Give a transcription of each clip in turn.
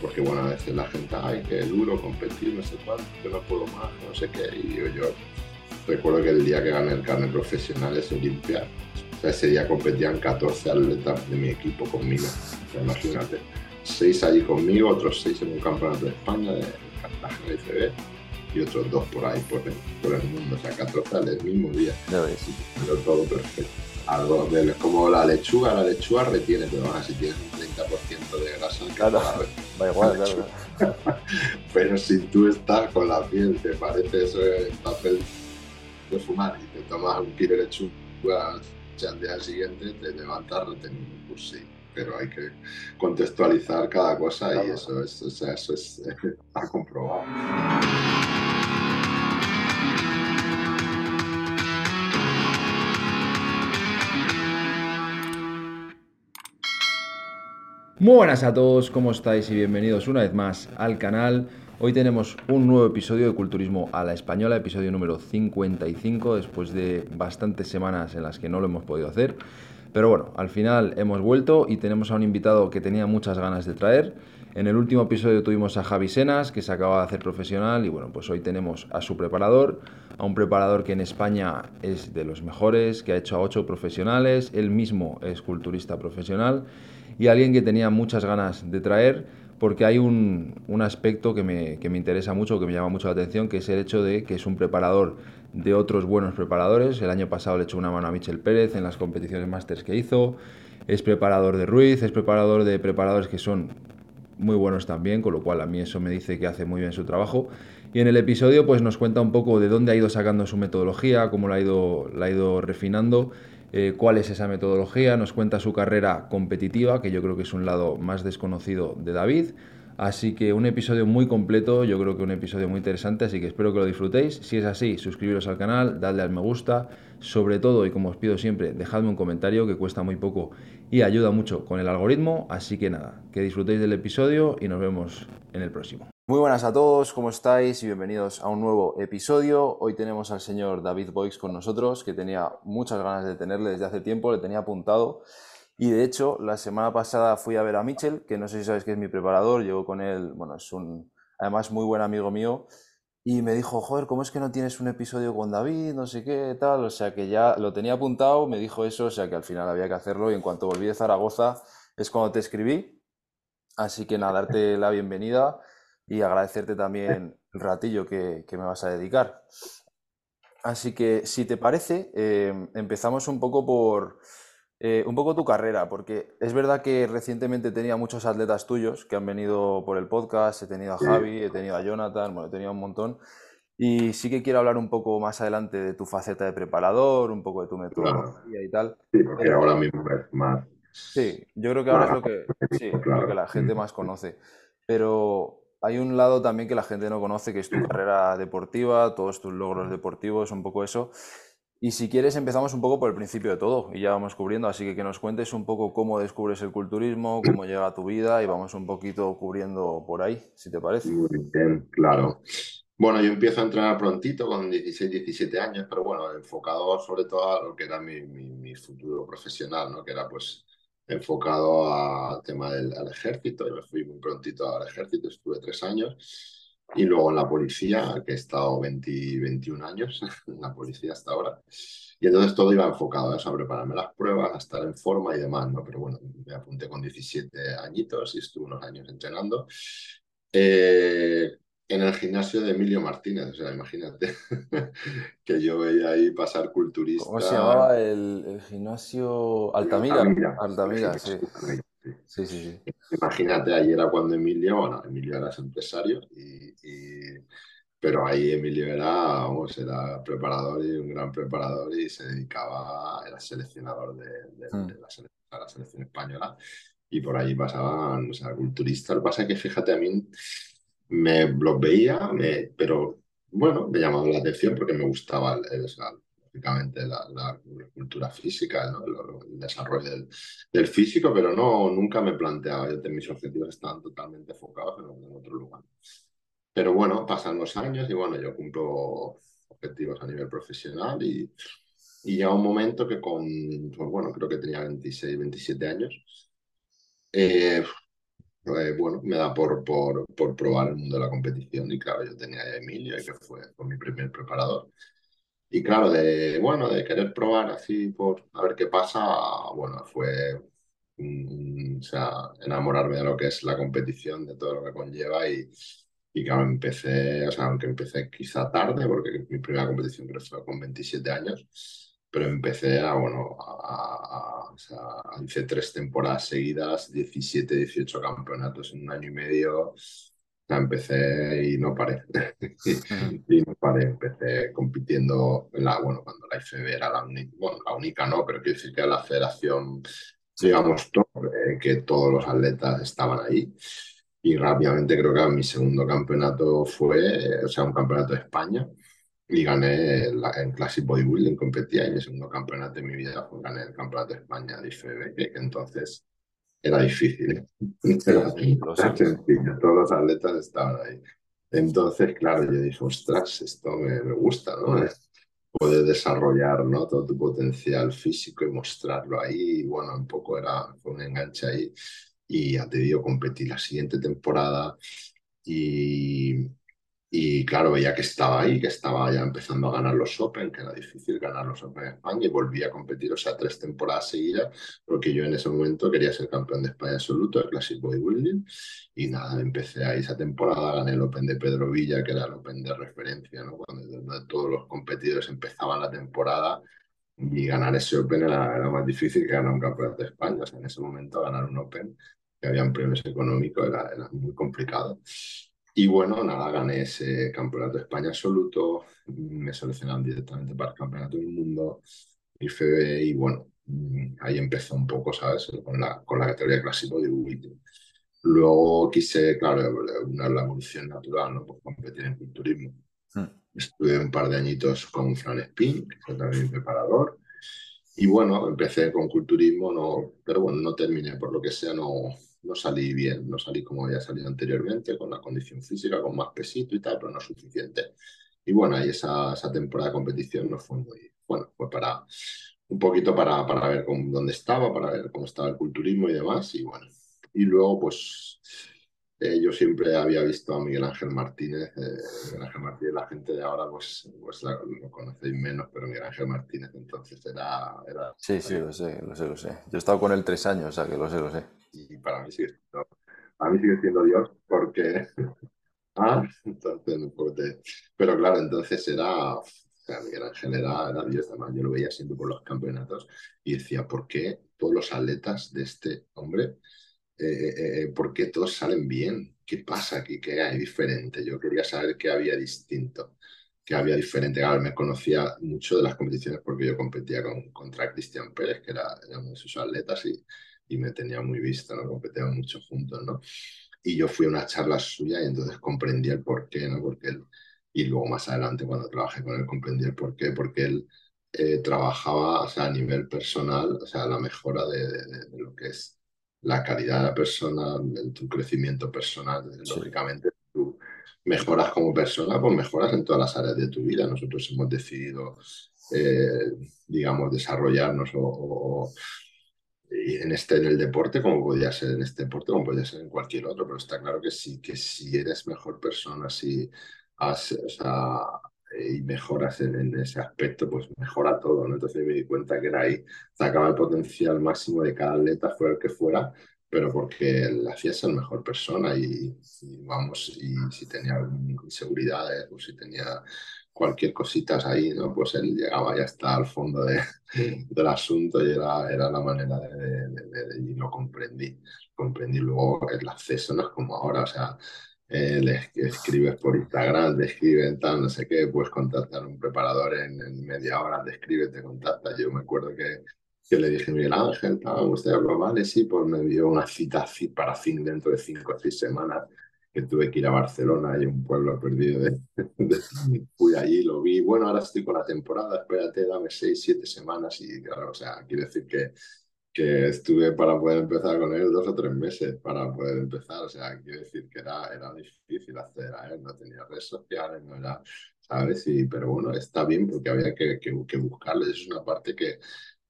porque bueno, a veces la gente, ay, qué duro competir, no sé cuánto, que no puedo más, no sé qué, y yo, yo recuerdo que el día que gané el carnet profesional es Olimpia, o sea, ese día competían 14 atletas de mi equipo conmigo, imagínate, seis allí conmigo, otros seis en un campeonato de España de Cartagena ICB y otros dos por ahí, por el, por el mundo, o sea, 14 el mismo día, pero todo perfecto. Algo de- como la lechuga, la lechuga retiene, pero bueno, si tienes un 30% de grasa, Claro. a ver, Va igual, claro. pero si tú estás con la piel, te parece eso el papel de fumar y te tomas un kilo de lechuga, al día siguiente te levantas retenido, pues sí, pero hay que contextualizar cada cosa y eso es, o sea, eso es está comprobado. Muy buenas a todos, ¿cómo estáis? Y bienvenidos una vez más al canal. Hoy tenemos un nuevo episodio de Culturismo a la Española, episodio número 55, después de bastantes semanas en las que no lo hemos podido hacer. Pero bueno, al final hemos vuelto y tenemos a un invitado que tenía muchas ganas de traer. En el último episodio tuvimos a Javi Senas, que se acaba de hacer profesional, y bueno, pues hoy tenemos a su preparador, a un preparador que en España es de los mejores, que ha hecho a ocho profesionales, él mismo es culturista profesional, y alguien que tenía muchas ganas de traer, porque hay un, un aspecto que me, que me interesa mucho, que me llama mucho la atención, que es el hecho de que es un preparador de otros buenos preparadores. El año pasado le echó una mano a Michel Pérez en las competiciones Masters que hizo. Es preparador de Ruiz, es preparador de preparadores que son muy buenos también, con lo cual a mí eso me dice que hace muy bien su trabajo. Y en el episodio pues nos cuenta un poco de dónde ha ido sacando su metodología, cómo la ha ido, la ha ido refinando, eh, cuál es esa metodología, nos cuenta su carrera competitiva, que yo creo que es un lado más desconocido de David. Así que un episodio muy completo, yo creo que un episodio muy interesante, así que espero que lo disfrutéis. Si es así, suscribiros al canal, dadle al me gusta, sobre todo y como os pido siempre, dejadme un comentario que cuesta muy poco y ayuda mucho con el algoritmo, así que nada, que disfrutéis del episodio y nos vemos en el próximo. Muy buenas a todos, ¿cómo estáis? Y bienvenidos a un nuevo episodio. Hoy tenemos al señor David Boix con nosotros, que tenía muchas ganas de tenerle desde hace tiempo, le tenía apuntado. Y de hecho, la semana pasada fui a ver a Mitchell, que no sé si sabéis que es mi preparador, llevo con él, bueno, es un, además muy buen amigo mío, y me dijo, joder, ¿cómo es que no tienes un episodio con David? No sé qué, tal, o sea que ya lo tenía apuntado, me dijo eso, o sea que al final había que hacerlo, y en cuanto volví de Zaragoza es cuando te escribí, así que nada, darte la bienvenida y agradecerte también el ratillo que, que me vas a dedicar. Así que, si te parece, eh, empezamos un poco por eh, un poco tu carrera, porque es verdad que recientemente tenía muchos atletas tuyos que han venido por el podcast, he tenido a. Javi, he tenido a Jonathan, bueno, he tenido un montón, y sí que quiero hablar un poco más adelante de tu faceta de preparador, un poco de tu metodología y tal. Sí, porque Pero- ahora mismo es más. Sí, yo creo que ahora es lo que, sí, Claro. lo que la gente más conoce. Pero hay un lado también que la gente no conoce, que es tu carrera deportiva, todos tus logros deportivos, un poco eso. Y si quieres empezamos un poco por el principio de todo y ya vamos cubriendo, así que que nos cuentes un poco cómo descubres el culturismo, cómo llega a tu vida y vamos un poquito cubriendo por ahí, si te parece. Claro. Bueno, yo empiezo a entrenar prontito, con 16, 17 años, pero bueno, enfocado sobre todo a lo que era mi, mi- mi futuro profesional, ¿no? Que era pues enfocado al tema del al ejército. Yo me fui muy prontito al ejército, estuve tres años. Y luego en la policía, que he estado 20, 21 años en la policía hasta ahora. Y entonces todo iba enfocado a eso, a prepararme las pruebas, a estar en forma y demás, ¿no? Pero bueno, me apunté con 17 añitos y estuve unos años entrenando. Eh, en el gimnasio de Emilio Martínez, o sea, imagínate que yo veía ahí pasar culturistas. ¿Cómo se llamaba el, el gimnasio? Altamira. Altamira, Altamira, sí. Altamira, sí. Sí, sí, sí. Imagínate, ahí era cuando Emilio, bueno, Emilio era empresario, y, y- pero ahí Emilio era, vamos, era preparador y un gran preparador y se dedicaba, era seleccionador de, de- Mm. de la, sele- de la selección española y por ahí pasaban, o sea, culturistas. Lo que pasa es que, fíjate, a mí me los veía, me- pero bueno, me llamaba la atención porque me gustaba, el, o lógicamente, la, la cultura física, ¿no? El, el desarrollo del, del físico, pero no, nunca me planteaba, yo, mis objetivos estaban totalmente enfocados en, en otro lugar. Pero bueno, pasan los años y bueno, yo cumplo objetivos a nivel profesional y, y llega un momento que con, pues bueno, creo que tenía 26, 27 años, eh, eh, bueno, me da por, por, por, probar el mundo de la competición y claro, yo tenía a Emilio, que fue, fue mi primer preparador. Y claro, de, bueno, de querer probar así por a ver qué pasa, bueno, fue o sea, enamorarme de lo que es la competición, de todo lo que conlleva y, y claro, empecé, o sea, aunque empecé quizá tarde, porque mi primera competición creo fue con 27 años, pero empecé a, bueno, a, o sea, hice tres temporadas seguidas, 17, 18 campeonatos en un año y medio, empecé y no paré. y no paré, empecé compitiendo en la, bueno, cuando la IFB era la única, bueno, la única no, pero quiero decir que era la federación, digamos, eh, que todos los atletas estaban ahí. Y rápidamente creo que mi segundo campeonato fue, o sea, un campeonato de España. Y gané en Classic Bodybuilding, competía y mi segundo campeonato de mi vida fue gané el campeonato de España de IFB, que entonces era difícil. Era, sencillo, todos los atletas estaban ahí. Entonces, claro, yo dije, ostras, esto me, me gusta, ¿no? Poder desarrollar ¿no? todo tu potencial físico y mostrarlo ahí. Y bueno, un poco era, fue un enganche ahí. Y ya te digo, competí la siguiente temporada y, y claro, veía que estaba ahí, que estaba ya empezando a ganar los Open, que era difícil ganar los Open en España y volví a competir, o sea, tres temporadas seguidas, porque yo en ese momento quería ser campeón de España absoluto de Classic Bodybuilding y nada, empecé ahí esa temporada, gané el Open de Pedro Villa, que era el Open de referencia, ¿no? Cuando todos los competidores empezaban la temporada y ganar ese Open era, era más difícil que ganar un campeonato de España, o sea, en ese momento ganar un Open que habían premios económicos era, era muy complicado. Y bueno, nada, gané ese campeonato de España absoluto, me seleccionaron directamente para el campeonato del mundo, y fue, y bueno, mm, ahí empezó un poco, ¿sabes? Con la, con la categoría clásico de Ubiti. Luego quise, claro, una la evolución natural, ¿no? Pues competir en culturismo. Hmm. Estuve un par de añitos con Fran Spin, que fue también preparador. Y bueno, empecé con culturismo, no, pero bueno, no terminé, por lo que sea, no, no salí bien, no salí como había salido anteriormente, con la condición física, con más pesito y tal, pero no suficiente. Y bueno, ahí esa, esa temporada de competición no fue muy, bueno, fue para un poquito para, para ver cómo, dónde estaba, para ver cómo estaba el culturismo y demás, y bueno. Y luego, pues, eh, yo siempre había visto a Miguel Ángel Martínez, eh, Miguel Ángel Martínez, la gente de ahora pues, pues lo conocéis menos, pero Miguel Ángel Martínez entonces era... era sí, sí, lo sé, lo sé, lo sé. Yo he estado con él tres años, o sea que lo sé, lo sé y para mí sigue siendo, para mí sigue siendo Dios porque... ah, entonces no Pero claro, entonces era... O sea, Miguel Ángel era, era Dios, además yo lo veía siempre por los campeonatos y decía, ¿por qué todos los atletas de este hombre, eh, eh, eh, por qué todos salen bien? ¿Qué pasa aquí? ¿Qué hay diferente? Yo quería saber qué había distinto que había diferente. Claro, me conocía mucho de las competiciones porque yo competía con, contra Cristian Pérez, que era, era, uno de sus atletas, y, y me tenía muy vista, ¿no? Competíamos mucho juntos, ¿no? Y yo fui a una charla suya y entonces comprendí el porqué, ¿no? Porque él, y luego más adelante cuando trabajé con él comprendí el porqué, porque él eh, trabajaba o sea, a nivel personal, o sea, la mejora de, de, lo que es la calidad de la persona, de tu crecimiento personal, lógicamente tú mejoras como persona, pues mejoras en todas las áreas de tu vida. Nosotros hemos decidido, eh, digamos, desarrollarnos o en, este, en el deporte, como podría ser en este deporte, como podría ser en cualquier otro, pero está claro que sí, que si eres mejor persona, si has, o sea, y mejoras en, ese aspecto, pues mejora todo, ¿no? Entonces me di cuenta que era ahí, sacaba el potencial máximo de cada atleta, fuera el que fuera, pero porque le hacía ser mejor persona y, vamos, y si tenía inseguridades o si tenía cualquier cosita ahí, ¿no? Pues él llegaba ya hasta al fondo de, del asunto y era, era la manera de, y lo comprendí. Comprendí luego el acceso, no es como ahora, o sea, eh, le escribes por Instagram, le escriben tal, no sé qué, puedes contactar a un preparador en, media hora, te escribe, te contacta. Yo me acuerdo que, que le dije, Miguel Ángel, ¿usted habla? Vale, sí, pues me dio una cita para fin dentro de cinco o seis semanas que tuve que ir a Barcelona y un pueblo perdido. De, fui allí, lo vi. Bueno, ahora estoy con la temporada, espérate, dame seis, siete semanas. Y claro, o sea, quiere decir que, que estuve para poder empezar con él dos o tres meses para poder empezar. O sea, quiere decir que era, era difícil hacer a él, no tenía redes sociales, no era, ¿sabes? Y, pero bueno, está bien porque había que, que, que buscarlo. es una parte que,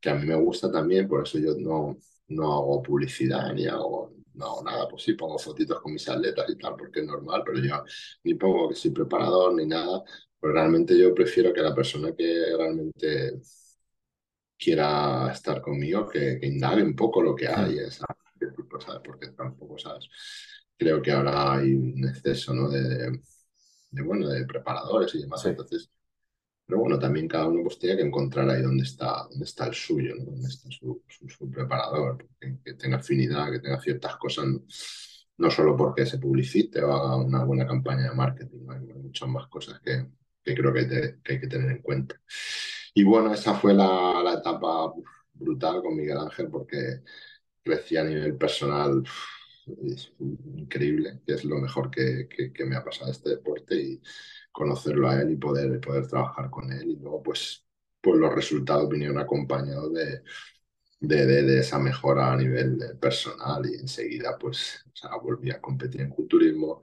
que a mí me gusta también, por eso yo no, no hago publicidad ni hago no, nada, pues sí, pongo fotitos con mis atletas y tal, porque es normal, pero yo ni pongo que soy preparador ni nada, pues realmente yo prefiero que la persona que realmente quiera estar conmigo, que, que indague un poco lo que hay, ¿sabes? Porque tampoco, ¿sabes? Creo que ahora hay un exceso, ¿no? De, de bueno, de preparadores y demás, entonces pero bueno, también cada uno pues tiene que encontrar ahí dónde está, dónde está el suyo, ¿no? dónde está su, su, preparador, que, tenga afinidad, que tenga ciertas cosas, no, solo porque se publicite o haga una buena campaña de marketing, hay, muchas más cosas que, que creo que hay, que tener en cuenta. Y bueno, esa fue la, la etapa brutal con Miguel Ángel porque crecí a nivel personal es increíble, que es lo mejor que, que, que me ha pasado este deporte y conocerlo a él y poder, poder trabajar con él. Y luego, pues, pues los resultados vinieron acompañados de, de, de, esa mejora a nivel personal y enseguida, pues, o sea, volví a competir en culturismo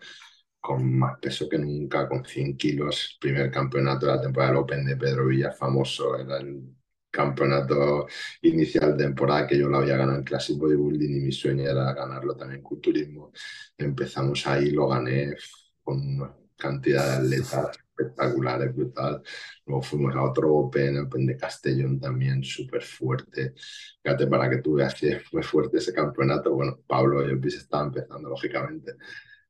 con más peso que nunca, con 100 kilos, primer campeonato de la temporada del Open de Pedro Villa, famoso, era el campeonato inicial de temporada que yo lo había ganado en Classic Bodybuilding y mi sueño era ganarlo también en culturismo. Empezamos ahí, lo gané con cantidad de atletas espectaculares, brutal. Luego fuimos a otro Open, Open de Castellón también, súper fuerte. Fíjate, para que tú veas que fue fuerte ese campeonato. Bueno, Pablo y se estaba empezando, lógicamente.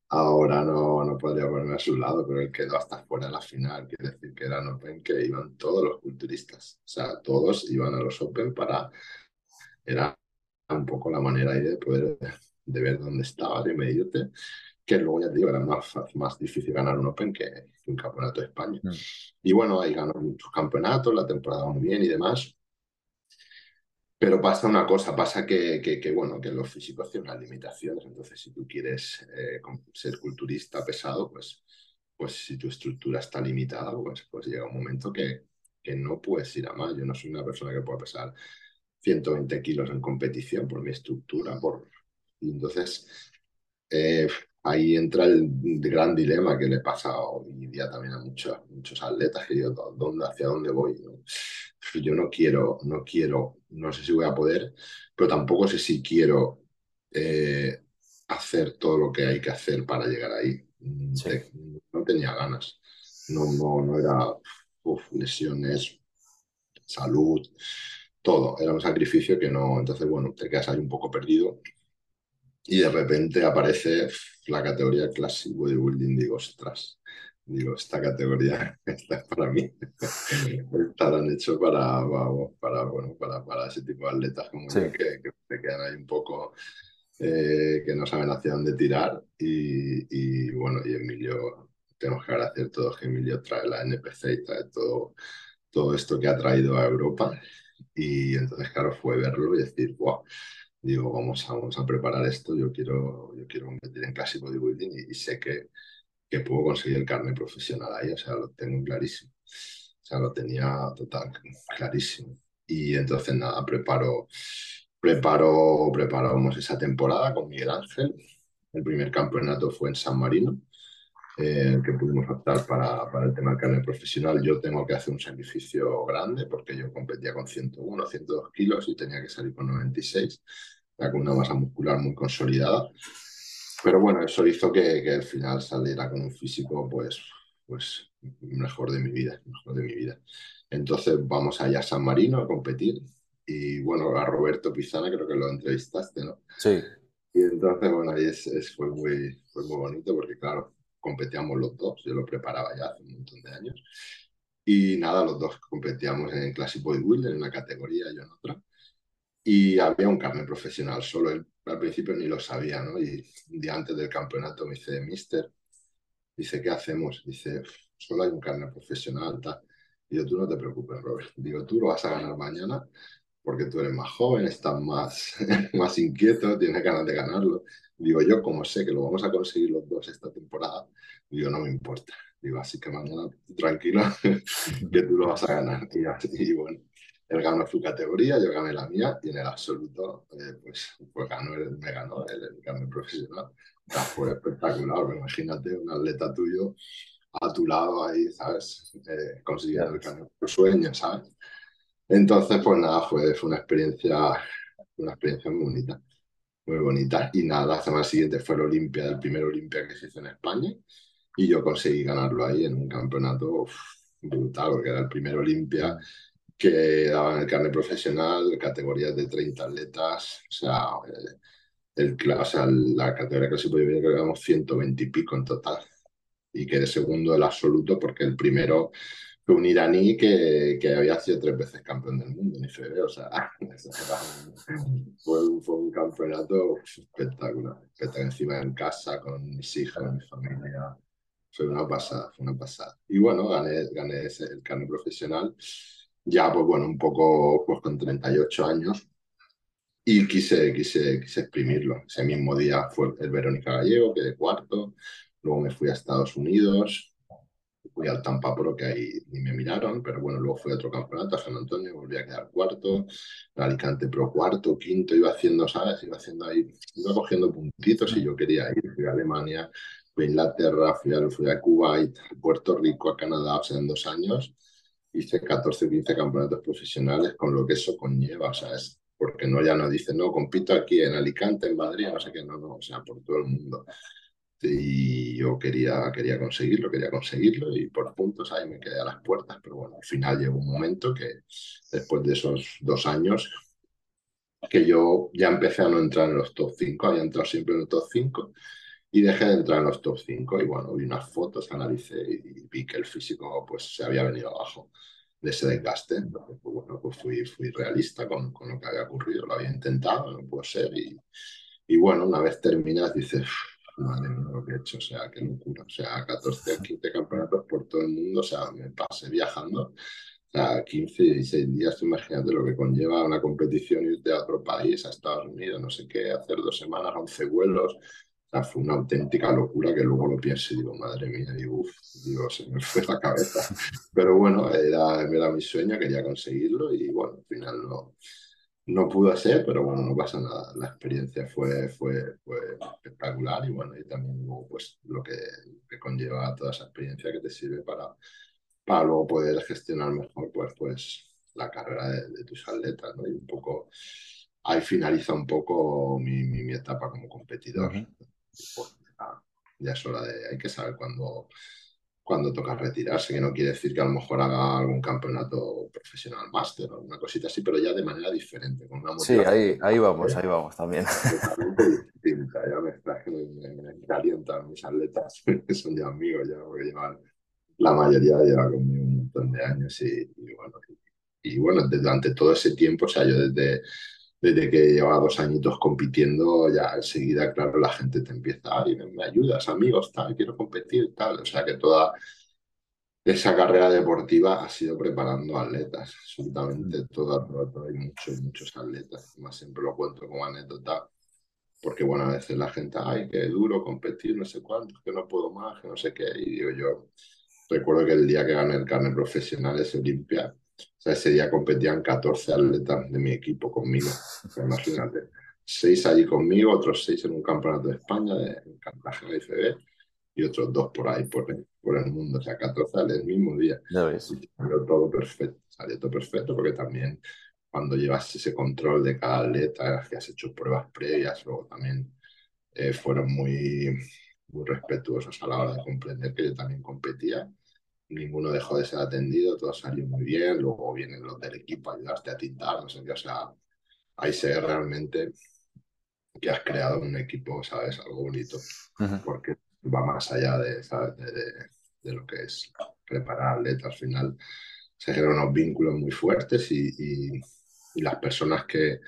Ahora no, no podría ponerme a su lado, pero él quedó hasta fuera de la final. Quiere decir que eran Open que iban todos los culturistas. O sea, todos iban a los Open para... Era un poco la manera ahí de poder de ver dónde estaba, de medirte que luego ya te digo, era más, más difícil ganar un Open que, un campeonato de España. Mm. Y bueno, ahí ganó muchos campeonatos, la temporada muy bien y demás. Pero pasa una cosa, pasa que, que, bueno, que los físicos tienen unas limitaciones. Entonces, si tú quieres eh, ser culturista pesado, pues, pues si tu estructura está limitada, pues, pues llega un momento que, que no puedes ir a más. Yo no soy una persona que pueda pesar 120 kilos en competición por mi estructura. Por... Y entonces, eh, ahí entra el gran dilema que le pasa hoy día también a muchos, muchos atletas, que yo, ¿dónde, ¿hacia dónde voy? Yo no quiero, no quiero, no sé si voy a poder, pero tampoco sé si quiero eh, hacer todo lo que hay que hacer para llegar ahí. No tenía ganas, no, no, no era lesiones, salud, todo, era un sacrificio que no, entonces bueno, te quedas ahí un poco perdido y de repente aparece la categoría Classic Bodybuilding. Digo, ostras, digo, esta categoría está para mí. Estarán hecho para, para, bueno, para, para ese tipo de atletas como yo que, que se quedan ahí un poco, eh, que no saben hacia dónde tirar. Y, y, bueno, y Emilio, tenemos que agradecer todos que Emilio trae la NPC y trae todo, todo esto que ha traído a Europa. Y entonces, claro, fue verlo y decir, wow digo, vamos a, vamos a preparar esto, yo quiero, yo quiero competir en Classic Bodybuilding y, y sé que, que puedo conseguir el carne profesional ahí, o sea, lo tengo clarísimo. O sea, lo tenía total, clarísimo. Y entonces nada, preparo, preparo, preparamos esa temporada con Miguel Ángel. El primer campeonato fue en San Marino, eh, que pudimos optar para, para el tema del carne profesional. Yo tengo que hacer un sacrificio grande porque yo competía con 101, 102 kilos y tenía que salir con 96 con una masa muscular muy consolidada. Pero bueno, eso hizo que, que al final saliera con un físico pues, pues mejor de mi vida, mejor de mi vida. Entonces vamos allá a San Marino a competir y bueno, a Roberto Pizana creo que lo entrevistaste, ¿no? Sí. Y entonces, bueno, ahí es, es, fue, muy, fue muy bonito porque claro, competíamos los dos, yo lo preparaba ya hace un montón de años. Y nada, los dos competíamos en Classic Bodybuilding, en una categoría, yo en otra y había un carnet profesional, solo él al principio ni lo sabía, ¿no? Y un día antes del campeonato me dice, mister, dice, ¿qué hacemos? Dice, solo hay un carnet profesional, tal. Y yo, tú no te preocupes, Robert. Digo, tú lo vas a ganar mañana porque tú eres más joven, estás más, más inquieto, tienes ganas de ganarlo. Digo, yo como sé que lo vamos a conseguir los dos esta temporada, digo, no me importa. Digo, así que mañana tranquilo, que tú lo vas a ganar. Y, y bueno, él ganó su categoría, yo gané la mía y en el absoluto, eh, pues, pues ganó, me ganó el, el profesional. fue espectacular, imagínate un atleta tuyo a tu lado ahí, ¿sabes? Eh, consiguiendo el cambio por sueño, ¿sabes? Entonces, pues nada, fue, fue una experiencia, una experiencia muy bonita. Muy bonita. Y nada, la semana siguiente fue el Olimpia, el primer Olimpia que se hizo en España, y yo conseguí ganarlo ahí en un campeonato brutal, porque era el primer Olimpia que daban el carnet profesional, categorías de 30 atletas, o sea, eh, el, o sea la categoría se puede ver, que éramos 120 y pico en total, y quedé segundo del absoluto porque el primero un iraní que, que había sido tres veces campeón del mundo en IFB, o sea, fue, fue, un campeonato espectacular, que encima en casa con mis hijas, mi familia, fue una pasada, fue una pasada. Y bueno, gané, gané ese, el carnet profesional. Ya, pues bueno, un poco pues con 38 años. Y quise, quise, quise exprimirlo. Ese mismo día fue el Verónica Gallego, quedé cuarto, luego me fui a Estados Unidos, fui al Tampa Pro, que ahí ni me miraron, pero bueno, luego fui a otro campeonato, a San Antonio, volví a quedar cuarto, Alicante Pro cuarto, quinto, iba haciendo, ¿sabes? Iba haciendo ahí, iba cogiendo puntitos y yo quería ir, fui a Alemania, fui a Inglaterra, fui a, fui a Kuwait, a Puerto Rico, a Canadá, o sea, en dos años, hice 14 o 15 campeonatos profesionales con lo que eso conlleva, o sea, es porque no ya no dice, no, compito aquí en Alicante, en Madrid, no sé qué, no, no, o sea, por todo el mundo. Y yo quería, quería conseguirlo, quería conseguirlo y por puntos ahí me quedé a las puertas, pero bueno, al final llegó un momento que después de esos dos años que yo ya empecé a no entrar en los top 5, había entrado siempre en los top 5 y dejé de entrar en los top 5 y bueno, vi unas fotos, analicé y vi que el físico pues se había venido abajo de ese desgaste. Entonces, pues, bueno, pues fui, fui realista con, con, lo que había ocurrido, lo había intentado, no puede ser y, y bueno, una vez terminas dices, madre mía lo que he hecho, o sea, qué locura, o sea, 14, 15 campeonatos por todo el mundo, o sea, me pasé viajando. O sea, 15, 16 días, imagínate lo que conlleva una competición irte a otro país, a Estados Unidos, no sé qué, hacer dos semanas, 11 vuelos, fue una auténtica locura que luego lo pienso y digo, madre mía, digo, uff, digo, se me fue la cabeza. Pero bueno, era, era mi sueño, quería conseguirlo y bueno, al final no, no pudo ser, pero bueno, no pasa nada. La experiencia fue, fue, fue espectacular y bueno, y también pues lo que, que conlleva toda esa experiencia que te sirve para, para luego poder gestionar mejor pues, pues la carrera de, tus atletas, ¿no? Y un poco, ahí finaliza un poco mi, mi, etapa como competidor ya es hora de, hay que saber cuándo, cuando toca retirarse, que no quiere decir que a lo mejor haga algún campeonato profesional máster o alguna cosita así, pero ya de manera diferente. Con una sí, ahí, ahí vamos, ahí vamos también. Ya me, me, me, calientan mis atletas, que son ya amigos, ya, porque llevan, la mayoría lleva conmigo un montón de años y, y bueno, y, y, bueno, durante todo ese tiempo, o sea, yo desde desde que llevaba dos añitos compitiendo, ya enseguida, claro, la gente te empieza, ay, me, ayudas, amigos, tal, quiero competir, tal. O sea que toda esa carrera deportiva ha sido preparando atletas, absolutamente mm. toda, toda, hay muchos, muchos atletas. Más siempre lo cuento como anécdota, porque bueno, a veces la gente, ay, qué duro competir, no sé cuánto, que no puedo más, que no sé qué. Y digo yo, recuerdo que el día que gané el carnet profesional ese Olimpia, o sea, ese día competían 14 atletas de mi equipo conmigo. imagínate. Seis allí conmigo, otros seis en un campeonato de España, de, en Cartagena IFB, y otros dos por ahí, por, por el mundo. O sea, 14 el mismo día. Ya salió todo perfecto. Salió todo perfecto porque también cuando llevas ese control de cada atleta, que has hecho pruebas previas, luego también eh, fueron muy, muy respetuosos a la hora de comprender que yo también competía ninguno dejó de ser atendido, todo salió muy bien, luego vienen los del equipo a ayudarte a tintar, no sé qué, o sea, ahí se ve realmente que has creado un equipo, ¿sabes? Algo bonito, porque va más allá de, De, lo que es preparar atletas, al final. Se generan unos vínculos muy fuertes y, y, y las personas que,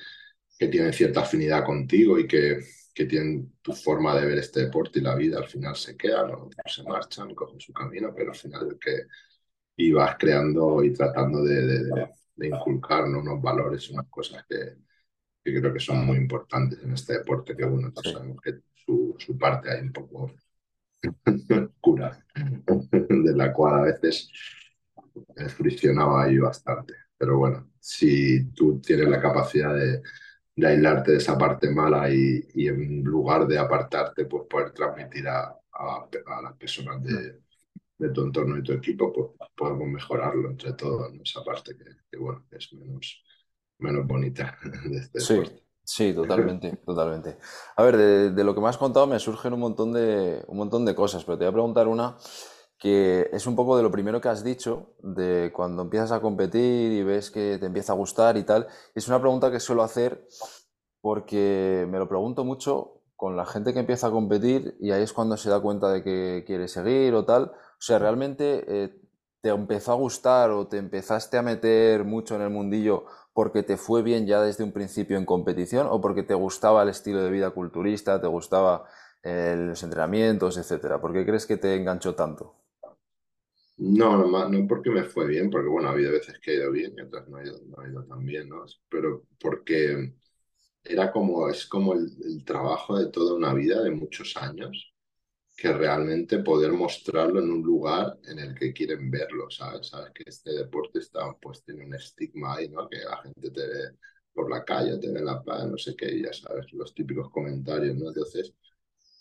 que tienen cierta afinidad contigo y que que tienen tu forma de ver este deporte y la vida, al final se quedan, o se marchan, cogen su camino, pero al final es que ibas creando y tratando de, de, inculcar unos valores, unas cosas que, que, creo que son muy importantes en este deporte, que bueno, sabemos que su, su parte hay un poco cura, de la cual a veces friccionaba ahí bastante. Pero bueno, si tú tienes la capacidad de, de aislarte de esa parte mala y, y, en lugar de apartarte, pues poder transmitir a, a, las personas de, de, tu entorno y tu equipo, pues podemos mejorarlo entre todos, esa parte que, que, bueno, es menos, menos bonita de este sí. Sí, totalmente, totalmente. A ver, de, de lo que me has contado me surgen un montón de, un montón de cosas, pero te voy a preguntar una que es un poco de lo primero que has dicho, de cuando empiezas a competir y ves que te empieza a gustar y tal. Es una pregunta que suelo hacer porque me lo pregunto mucho con la gente que empieza a competir y ahí es cuando se da cuenta de que quiere seguir o tal. O sea, realmente eh, te empezó a gustar o te empezaste a meter mucho en el mundillo porque te fue bien ya desde un principio en competición o porque te gustaba el estilo de vida culturista, te gustaba eh, los entrenamientos, etcétera? ¿Por qué crees que te enganchó tanto? No, no, no porque me fue bien, porque bueno, ha habido veces que ha ido bien y otras no ha ido, no ha ido tan bien, ¿no? Pero porque era como, es como el, el trabajo de toda una vida, de muchos años, que realmente poder mostrarlo en un lugar en el que quieren verlo, ¿sabes? Sabes que este deporte está, pues tiene un estigma ahí, ¿no? Que la gente te ve por la calle, te ve en la playa, no sé qué, y ya sabes, los típicos comentarios, ¿no? Entonces,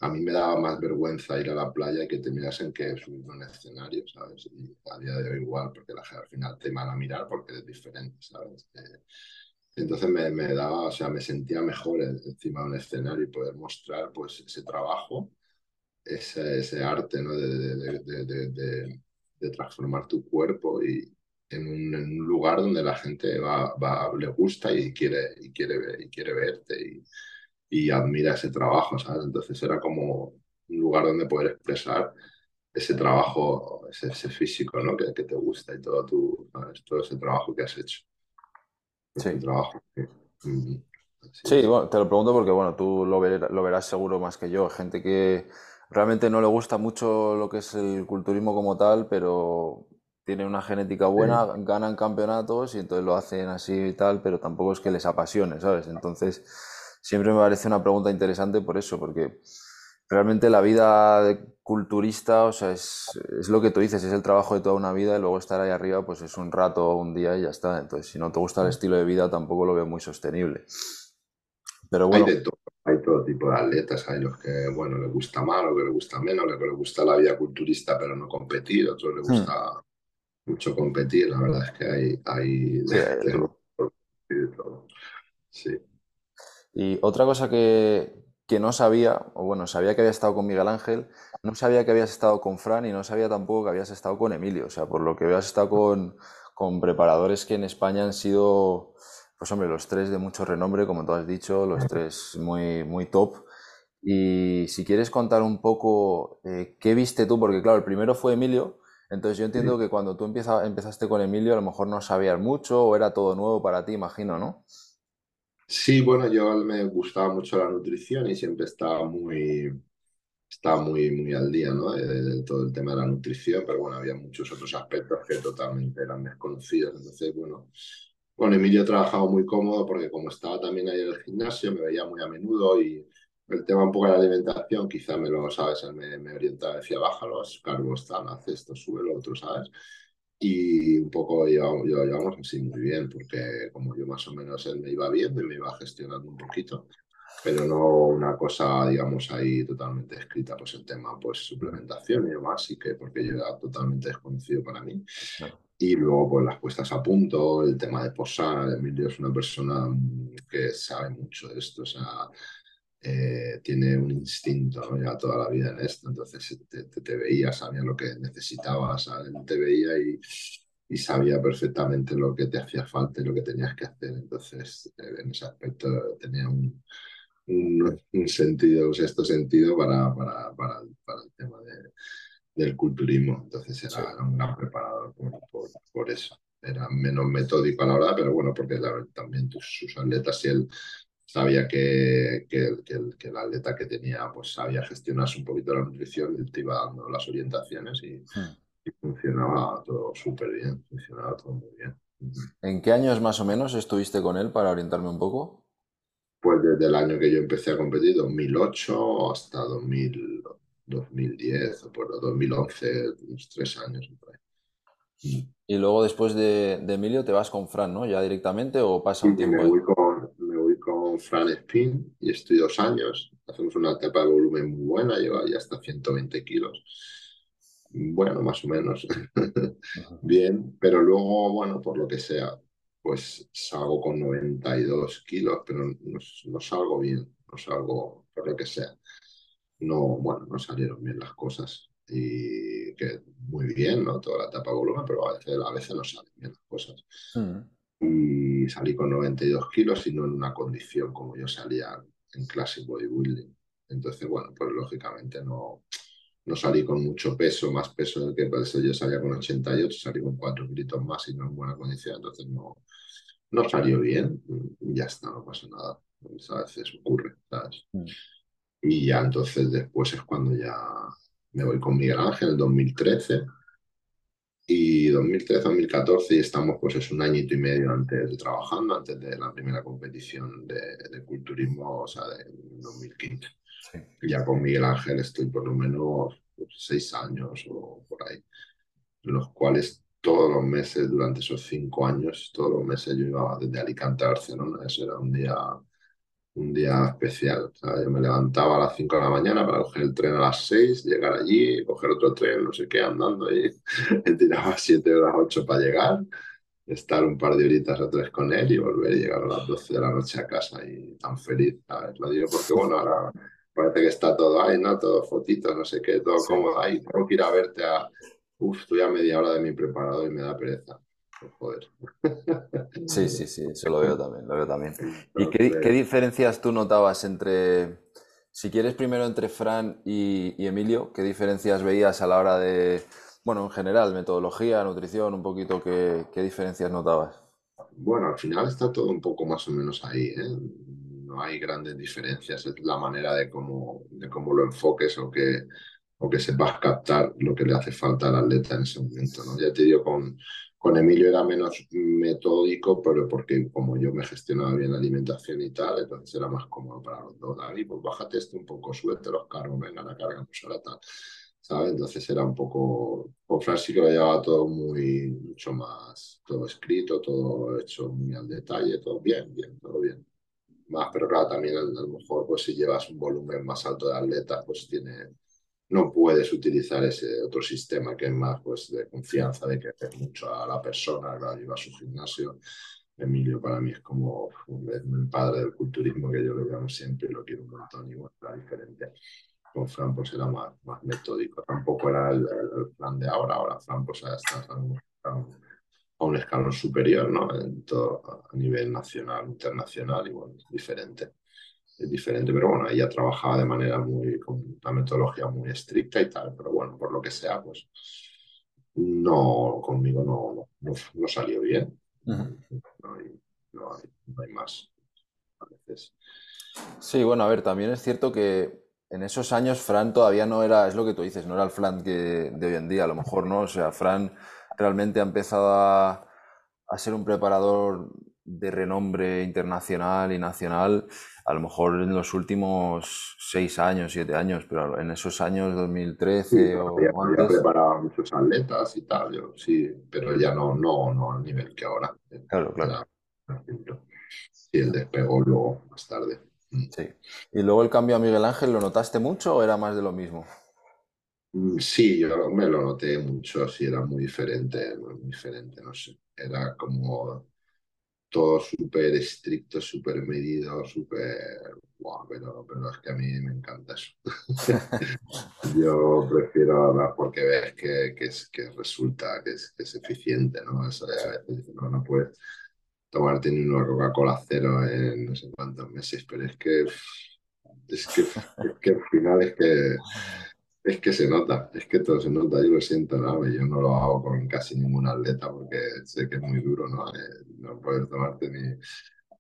a mí me daba más vergüenza ir a la playa y que te mirasen que subir a un escenario, ¿sabes? Y a día de hoy igual, porque la gente al final te van a mirar porque eres diferente, ¿sabes? Eh, entonces me, me daba, o sea, me sentía mejor en- encima de un escenario y poder mostrar, pues, ese trabajo ese, ese arte, ¿no? De, de, de, de, transformar tu cuerpo y en un, en un lugar donde la gente va, va, le gusta y quiere, y quiere, y quiere verte y, y admira ese trabajo, ¿sabes? Entonces era como un lugar donde poder expresar ese trabajo, ese, ese físico, ¿no? Que, que te gusta y todo, tu, ¿sabes? todo ese trabajo que has hecho. Es Sí. trabajo. sí. Mm, Sí, es. bueno, te lo pregunto porque, bueno, tú lo ver- lo verás seguro más que yo. Gente que realmente no le gusta mucho lo que es el culturismo como tal, pero tiene una genética buena, Sí. ganan campeonatos y entonces lo hacen así y tal, pero tampoco es que les apasione, ¿sabes? Entonces, siempre me parece una pregunta interesante por eso, porque realmente la vida de culturista, o sea, es, es lo que tú dices, es el trabajo de toda una vida y luego estar ahí arriba, pues es un rato o un día y ya está. Entonces, si no te gusta el estilo de vida, tampoco lo veo muy sostenible. Pero Hay bueno, de todo, hay todo tipo de atletas, hay los que, bueno, les gusta más, los que les gusta menos, los que les gusta la vida culturista pero no competir, otros les hmm, gusta mucho competir, la verdad es que hay, hay hay de todo. Sí. Y otra cosa que, que no sabía, o bueno, sabía que había estado con Miguel Ángel, no sabía que habías estado con Fran y no sabía tampoco que habías estado con Emilio. O sea, por lo que veo, has estado con, con preparadores que en España han sido, pues hombre, los tres de mucho renombre, como tú has dicho, los tres muy, muy top. Y si quieres contar un poco eh, qué viste tú, porque claro, el primero fue Emilio, entonces yo entiendo que cuando tú empieza- empezaste con Emilio a lo mejor no sabías mucho o era todo nuevo para ti, imagino, ¿no? Sí, bueno, yo me gustaba mucho la nutrición y siempre estaba muy, estaba muy, muy al día, ¿no? De, todo el tema de la nutrición, pero bueno, había muchos otros aspectos que totalmente eran desconocidos. Entonces, bueno, con Emilio he trabajado muy cómodo porque como estaba también ahí en el gimnasio, me veía muy a menudo y el tema un poco de la alimentación, quizá me lo, ¿sabes? Él me, me orientaba, decía, baja los cargos, tal, haz esto, sube lo otro, ¿sabes? Y un poco llevamos, yo- llevamos así muy bien, porque como yo más o menos él me iba viendo y me iba gestionando un poquito pero no una cosa, digamos, ahí totalmente escrita, pues el tema, pues suplementación y demás, y que porque yo era totalmente desconocido para mí. Claro. Y luego, pues las puestas a punto, el tema de posar, Emilio es una persona mm, que sabe mucho de esto, o sea, eh, tiene un instinto, ¿no? Ya toda la vida en esto, entonces te, te, te veía, sabía lo que necesitabas, te veía y, y sabía perfectamente lo que te hacía falta y lo que tenías que hacer, entonces eh, en ese aspecto tenía un, un, un sentido, un sexto sentido para, para, para, para el tema de, del culturismo. Entonces Sí. era, era un gran preparador por, por, por, eso. Era menos metódico a la hora, pero bueno, porque la, también tus, sus atletas y él sabía que, que, el, que, el, que, el, atleta que tenía pues sabía gestionarse un poquito la nutrición y te iba dando las orientaciones y, Hmm. y funcionaba todo súper bien, funcionaba todo muy bien. ¿En qué años más o menos estuviste con él para orientarme un poco? Pues desde el año que yo empecé a competir, 2008 hasta 2000, 2010 o por 2011, unos tres años. Y luego después de, de Emilio te vas con Fran, ¿no? ¿Ya directamente o pasa un tiempo voy con, con Fran Spin y estoy dos años. Hacemos una etapa de volumen muy buena, lleva ya hasta 120 kilos. Bueno, más o menos. Bien, pero luego, bueno, por lo que sea, pues salgo con 92 kilos, pero no, salgo bien, no salgo por lo que sea. No, bueno, no salieron bien las cosas y que muy bien, ¿no? Toda la etapa volumen, pero a veces, a veces no salen bien las cosas. Mm. Y salí con 92 kilos y no en una condición como yo salía en Classic Bodybuilding. Entonces, bueno, pues lógicamente no, no salí con mucho peso, más peso del que por eso yo salía con 88, salí con 4 kilos más y no en buena condición, entonces no, no salió bien, y ya está, no pasa nada. A veces ocurre, ¿sabes? Mm. Y ya entonces después es cuando ya me voy con Miguel Ángel en 2013 y 2013-2014 y estamos pues es un añito y medio antes de trabajando, antes de la primera competición de, de culturismo, o sea, de 2015. Ya con Miguel Ángel estoy por lo menos pues, seis años o por ahí, los cuales todos los meses, durante esos cinco años, todos los meses yo iba desde Alicante a Barcelona, eso era un día un día especial. yo me levantaba a las 5 de la mañana para coger el tren a las 6, llegar allí, coger otro tren, no sé qué, andando ahí. Él tiraba 7 horas, 8 para llegar, estar un par de horitas o tres con él y volver y llegar a las 12 de la noche a casa y tan feliz. ¿sabes? Lo digo porque, bueno, ahora parece que está todo ahí, ¿no? Todo fotitos, no sé qué, todo cómodo ahí. Tengo que ir a verte a... Uf, estoy a media hora de mi preparador y me da pereza. Joder. Sí, sí, sí, eso lo veo también, lo veo también. ¿Y qué, diferencias tú notabas entre, si quieres primero entre Fran y, Emilio, qué diferencias veías a la hora de, bueno, en general, metodología, nutrición, un poquito, qué, qué diferencias notabas? Bueno, al final está todo un poco más o menos ahí, ¿eh? No hay grandes diferencias, es la manera de cómo, de cómo lo enfoques o que, o que sepas captar lo que le hace falta al atleta en ese momento, ¿no? Ya te digo, con, con Emilio era menos metódico, pero porque como yo me gestionaba bien la alimentación y tal, entonces era más cómodo para los dos. David, pues bájate esto un poco, súbete los carros, venga, la carga, pues ahora tal. ¿Sabes? Entonces era un poco, con Fran sí que lo llevaba todo muy, mucho más, todo escrito, todo hecho muy al detalle, todo bien, bien, todo bien. Más, pero claro, también a lo mejor, pues si llevas un volumen más alto de atletas, pues tiene, no puedes utilizar ese otro sistema que es más pues, de confianza, de que hace mucho a la persona, que lleva a su gimnasio. Emilio para mí es como el padre del culturismo que yo lo llamo siempre y lo quiero un montón y bueno, era diferente. Con Fran pues era más, más metódico, tampoco era el, plan de ahora, ahora Fran pues está a un, a escalón superior, ¿no? En a nivel nacional, internacional y bueno, diferente es diferente, pero bueno, ella trabajaba de manera muy, con una metodología muy estricta y tal, pero bueno, por lo que sea, pues no, conmigo no, no, salió bien. no, hay, más a veces. Sí, bueno, a ver, también es cierto que en esos años Fran todavía no era, es lo que tú dices, no era el Fran que de hoy en día, a lo mejor no, o sea, Fran realmente ha empezado a, a ser un preparador de renombre internacional y nacional, a lo mejor en los últimos seis años, siete años, pero en esos años 2013 o había, preparado muchos atletas y tal, yo, sí, pero ya no, no, no al nivel que ahora. Claro, claro. Sí, el despegó luego más tarde. Mm. Sí. ¿Y luego el cambio a Miguel Ángel lo notaste mucho o era más de lo mismo? Mm, sí, yo me lo noté mucho, sí, era muy diferente, muy diferente, no sé. Era como todo súper estricto, súper medido, súper... Wow, pero, pero es que a mí me encanta eso. Yo prefiero hablar porque ves que, que, es, que resulta, que es, que es eficiente, ¿no? Eso a veces no, no puedes tomarte ni una Coca-Cola cero en no sé cuántos meses, pero es que, es que, es que al final es que es que se nota, es que todo se nota, yo lo siento, ¿no? Yo no lo hago con casi ningún atleta porque sé que es muy duro, ¿no? Eh, no puedes tomarte ni...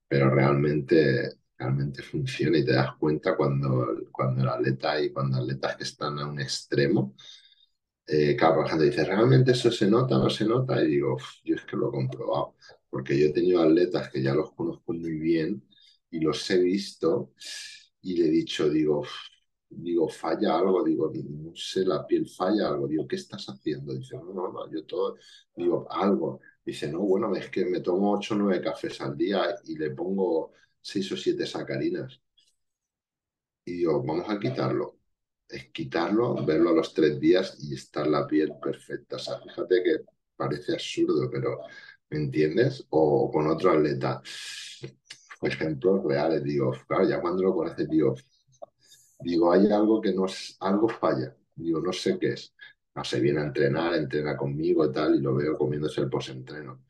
Pero realmente, realmente funciona y te das cuenta cuando, cuando el atleta y cuando atletas que están a un extremo, eh, cada por dice, ¿realmente eso se nota no se nota? Y digo, yo es que lo he comprobado, porque yo he tenido atletas que ya los conozco muy bien y los he visto y le he dicho, digo, digo, falla algo, digo, no sé, la piel falla algo, digo, ¿qué estás haciendo? Dice, no, no, no, yo todo, digo, algo. Dice, no, bueno, es que me tomo 8 o 9 cafés al día y le pongo 6 o 7 sacarinas. Y digo, vamos a quitarlo. Es quitarlo, verlo a los 3 días y estar la piel perfecta. O sea, fíjate que parece absurdo, pero ¿me entiendes? O con otro atleta. Ejemplos reales, digo, claro, ya cuando lo conoces, digo, digo, hay algo que no es, algo falla, digo, no sé qué es. No sé, viene a entrenar, entrena conmigo y tal, y lo veo comiéndose el post-entreno.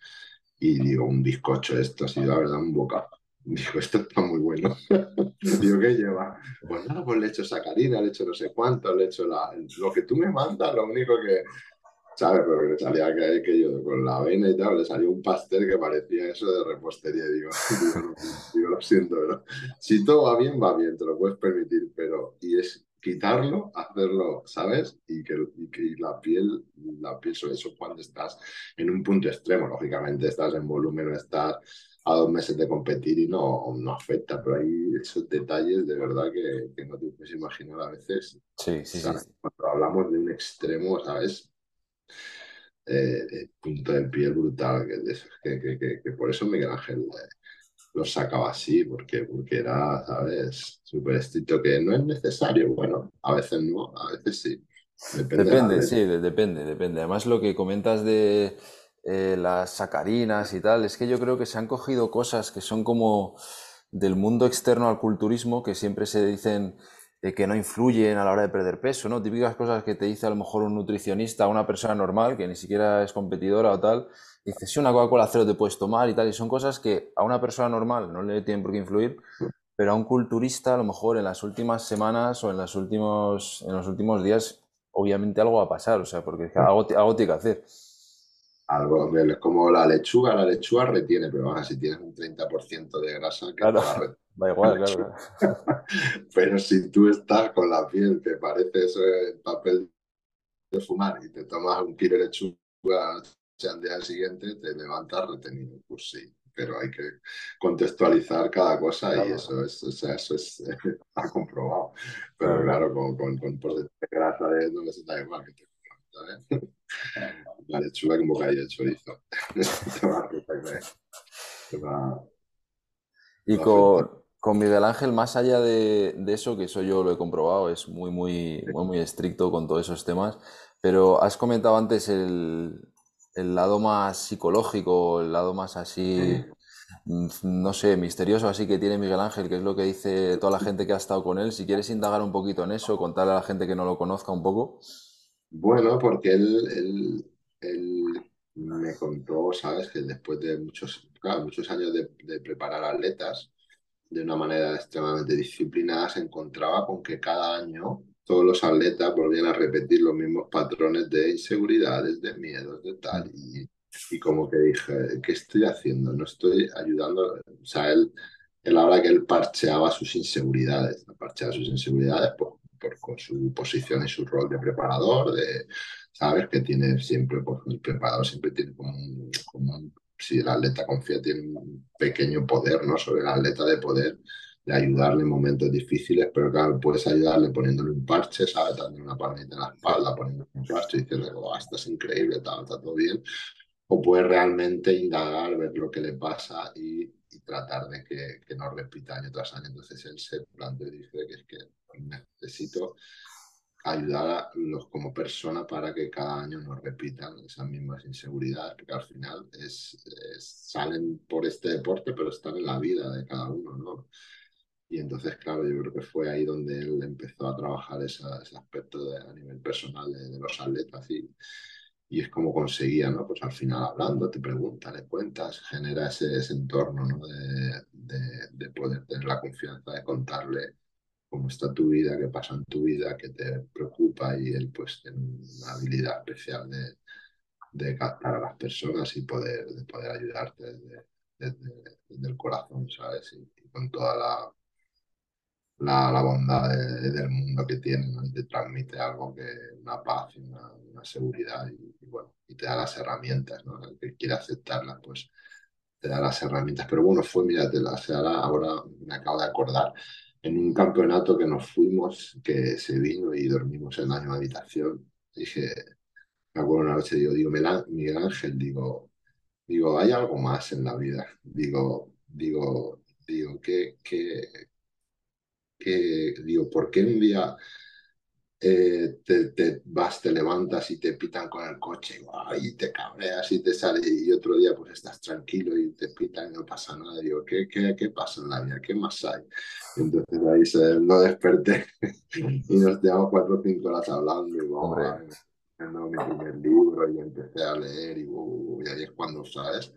Y digo, un bizcocho esto, ha sido la verdad un bocado. Digo, esto está muy bueno. Digo, ¿qué lleva? Pues nada, pues le he hecho sacarina, le he hecho no sé cuánto, le he hecho la... lo que tú me mandas, lo único que, ¿sabes? Pero que le salía que, que, yo con la avena y tal, le salió un pastel que parecía eso de repostería. Digo, digo, digo, lo siento, pero si todo va bien, va bien, te lo puedes permitir, pero y es quitarlo, hacerlo, ¿sabes? Y que, y que la piel, la piel, sobre eso cuando estás en un punto extremo, lógicamente estás en volumen, estás a dos meses de competir y no, no afecta, pero hay esos detalles de verdad que, que no te puedes imaginar a veces. Sí, sí, sí. Cuando hablamos de un extremo, ¿sabes? Eh, punto de piel brutal, que, que, que, que, por eso Miguel Ángel eh, lo sacaba así, porque, porque era, ¿sabes? Súper estricto, que no es necesario, bueno, a veces no, a veces sí. Depende, depende sí, depende, depende. Además lo que comentas de eh, las sacarinas y tal, es que yo creo que se han cogido cosas que son como del mundo externo al culturismo, que siempre se dicen eh, que no influyen a la hora de perder peso, ¿no? Típicas cosas que te dice a lo mejor un nutricionista, una persona normal, que ni siquiera es competidora o tal, dice, si una Coca-Cola cero te puedes tomar y tal, y son cosas que a una persona normal no le tienen por qué influir, pero a un culturista a lo mejor en las últimas semanas o en, los últimos, en los últimos días, obviamente algo va a pasar, o sea, porque algo, algo tiene que hacer algo es como la lechuga, la lechuga retiene, pero bueno, si tienes un 30% de grasa, que claro, va igual, claro. pero si tú estás con la piel que parece eso el papel de fumar y te tomas un kilo de lechuga al día siguiente, te levantas retenido, pues sí, pero hay que contextualizar cada cosa y eso es, o sea, eso es, está comprobado. Pero claro, con, con, con porcentaje de grasa de no se da igual que te ¿sabes? La lechuga con bocadillo de chorizo. y con, con, Miguel Ángel, más allá de, de, eso, que eso yo lo he comprobado, es muy, muy, muy, muy estricto con todos esos temas, pero has comentado antes el, el lado más psicológico, el lado más así, no sé, misterioso así que tiene Miguel Ángel, que es lo que dice toda la gente que ha estado con él. Si quieres indagar un poquito en eso, contarle a la gente que no lo conozca un poco. Bueno, porque él, él, me contó, ¿sabes? Que después de muchos, muchos años de, preparar atletas de una manera extremadamente disciplinada, se encontraba con que cada año todos los atletas volvían a repetir los mismos patrones de inseguridades, de miedos, de tal. Y, y como que dije, ¿qué estoy haciendo? No estoy ayudando. O sea, él, él habla que él parcheaba sus inseguridades, parcheaba sus inseguridades pues, con su posición y su rol de preparador, de, ¿sabes? Que tiene siempre, pues el preparador siempre tiene como un, si el atleta confía, tiene un pequeño poder, ¿no? Sobre el atleta de poder de ayudarle en momentos difíciles, pero claro, puedes ayudarle poniéndole un parche, ¿sabes? Dándole una palmita en la espalda, poniéndole un parche, diciéndole, oh, esto es increíble, tal, está todo bien. O puedes realmente indagar, ver lo que le pasa y, y tratar de que, que, no repita año tras año. Entonces él se plantea y dice que es que necesito ayudar a los como persona para que cada año no repitan esas mismas inseguridades, que al final es, salen por este deporte, pero están en la vida de cada uno, ¿no? Y entonces, claro, yo creo que fue ahí donde él empezó a trabajar esa, ese aspecto de, a nivel personal de, de los atletas y, y, es como conseguía, ¿no? Pues al final hablando, te pregunta, le cuentas, genera ese, ese entorno, ¿no? De, de, de poder tener la confianza de contarle cómo está tu vida, qué pasa en tu vida, qué te preocupa y él pues tiene una habilidad especial de, de captar a las personas y poder, de poder ayudarte desde, desde, el corazón, ¿sabes? Y, con toda la, la, la bondad del mundo que tiene. Y te transmite algo que una paz y una, seguridad y, y, bueno, y te da las herramientas, ¿no? El que quiere aceptarlas, pues te da las herramientas. Pero bueno, fue, mira, te las, ahora, ahora me acabo de acordar, en un campeonato que nos fuimos, que se vino y dormimos en la misma habitación. Dije, me acuerdo una noche, digo, digo, Miguel Ángel, digo, digo, hay algo más en la vida. Digo, digo, digo, que, que, que digo, ¿por qué un día eh, te, vas, te levantas y te pitan con el coche y te cabreas y te sale y otro día pues estás tranquilo y te pitan y no pasa nada. digo, ¿qué, qué, qué pasa en la vida? ¿Qué más hay? entonces ahí se, lo desperté y nos quedamos cuatro o cinco horas hablando y vamos mi primer libro y empecé a leer y, uh, y ahí es cuando, ¿sabes?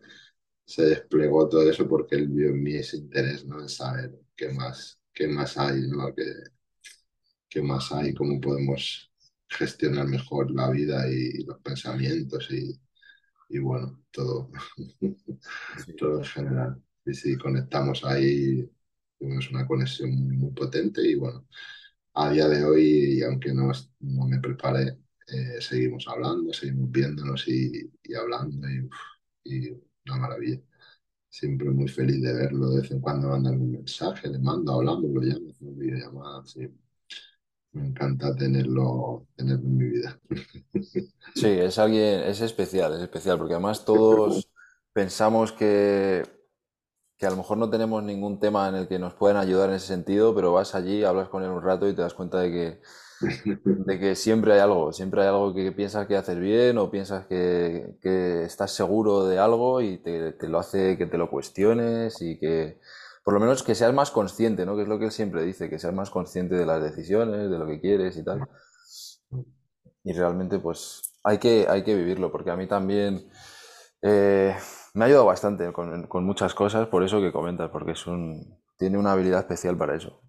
Se desplegó todo eso porque él vio en mí ese interés, ¿no? En saber qué más, qué más hay, ¿no? Que, qué más hay, cómo podemos gestionar mejor la vida y, los pensamientos y, y bueno, todo, todo en general. Y si conectamos ahí, tenemos una conexión muy, potente y bueno, a día de hoy, aunque no, no me prepare, eh, seguimos hablando, seguimos viéndonos y, y hablando y, y, una maravilla. Siempre muy feliz de verlo, de vez en cuando mandan un mensaje, le mando, hablando, lo llamo, hacemos videollamadas, sí me encanta tenerlo, tenerlo en mi vida. Sí, es alguien, es especial, es especial, porque además todos pensamos que, que a lo mejor no tenemos ningún tema en el que nos puedan ayudar en ese sentido, pero vas allí, hablas con él un rato y te das cuenta de que, de que siempre hay algo, siempre hay algo que piensas que haces bien o piensas que, que estás seguro de algo y te, te, lo hace que te lo cuestiones y que, por lo menos que seas más consciente, ¿no? Que es lo que él siempre dice, que seas más consciente de las decisiones, de lo que quieres y tal. Y realmente, pues, hay que, hay que vivirlo, porque a mí también eh, me ha ayudado bastante con, muchas cosas, por eso que comentas, porque es un, tiene una habilidad especial para eso.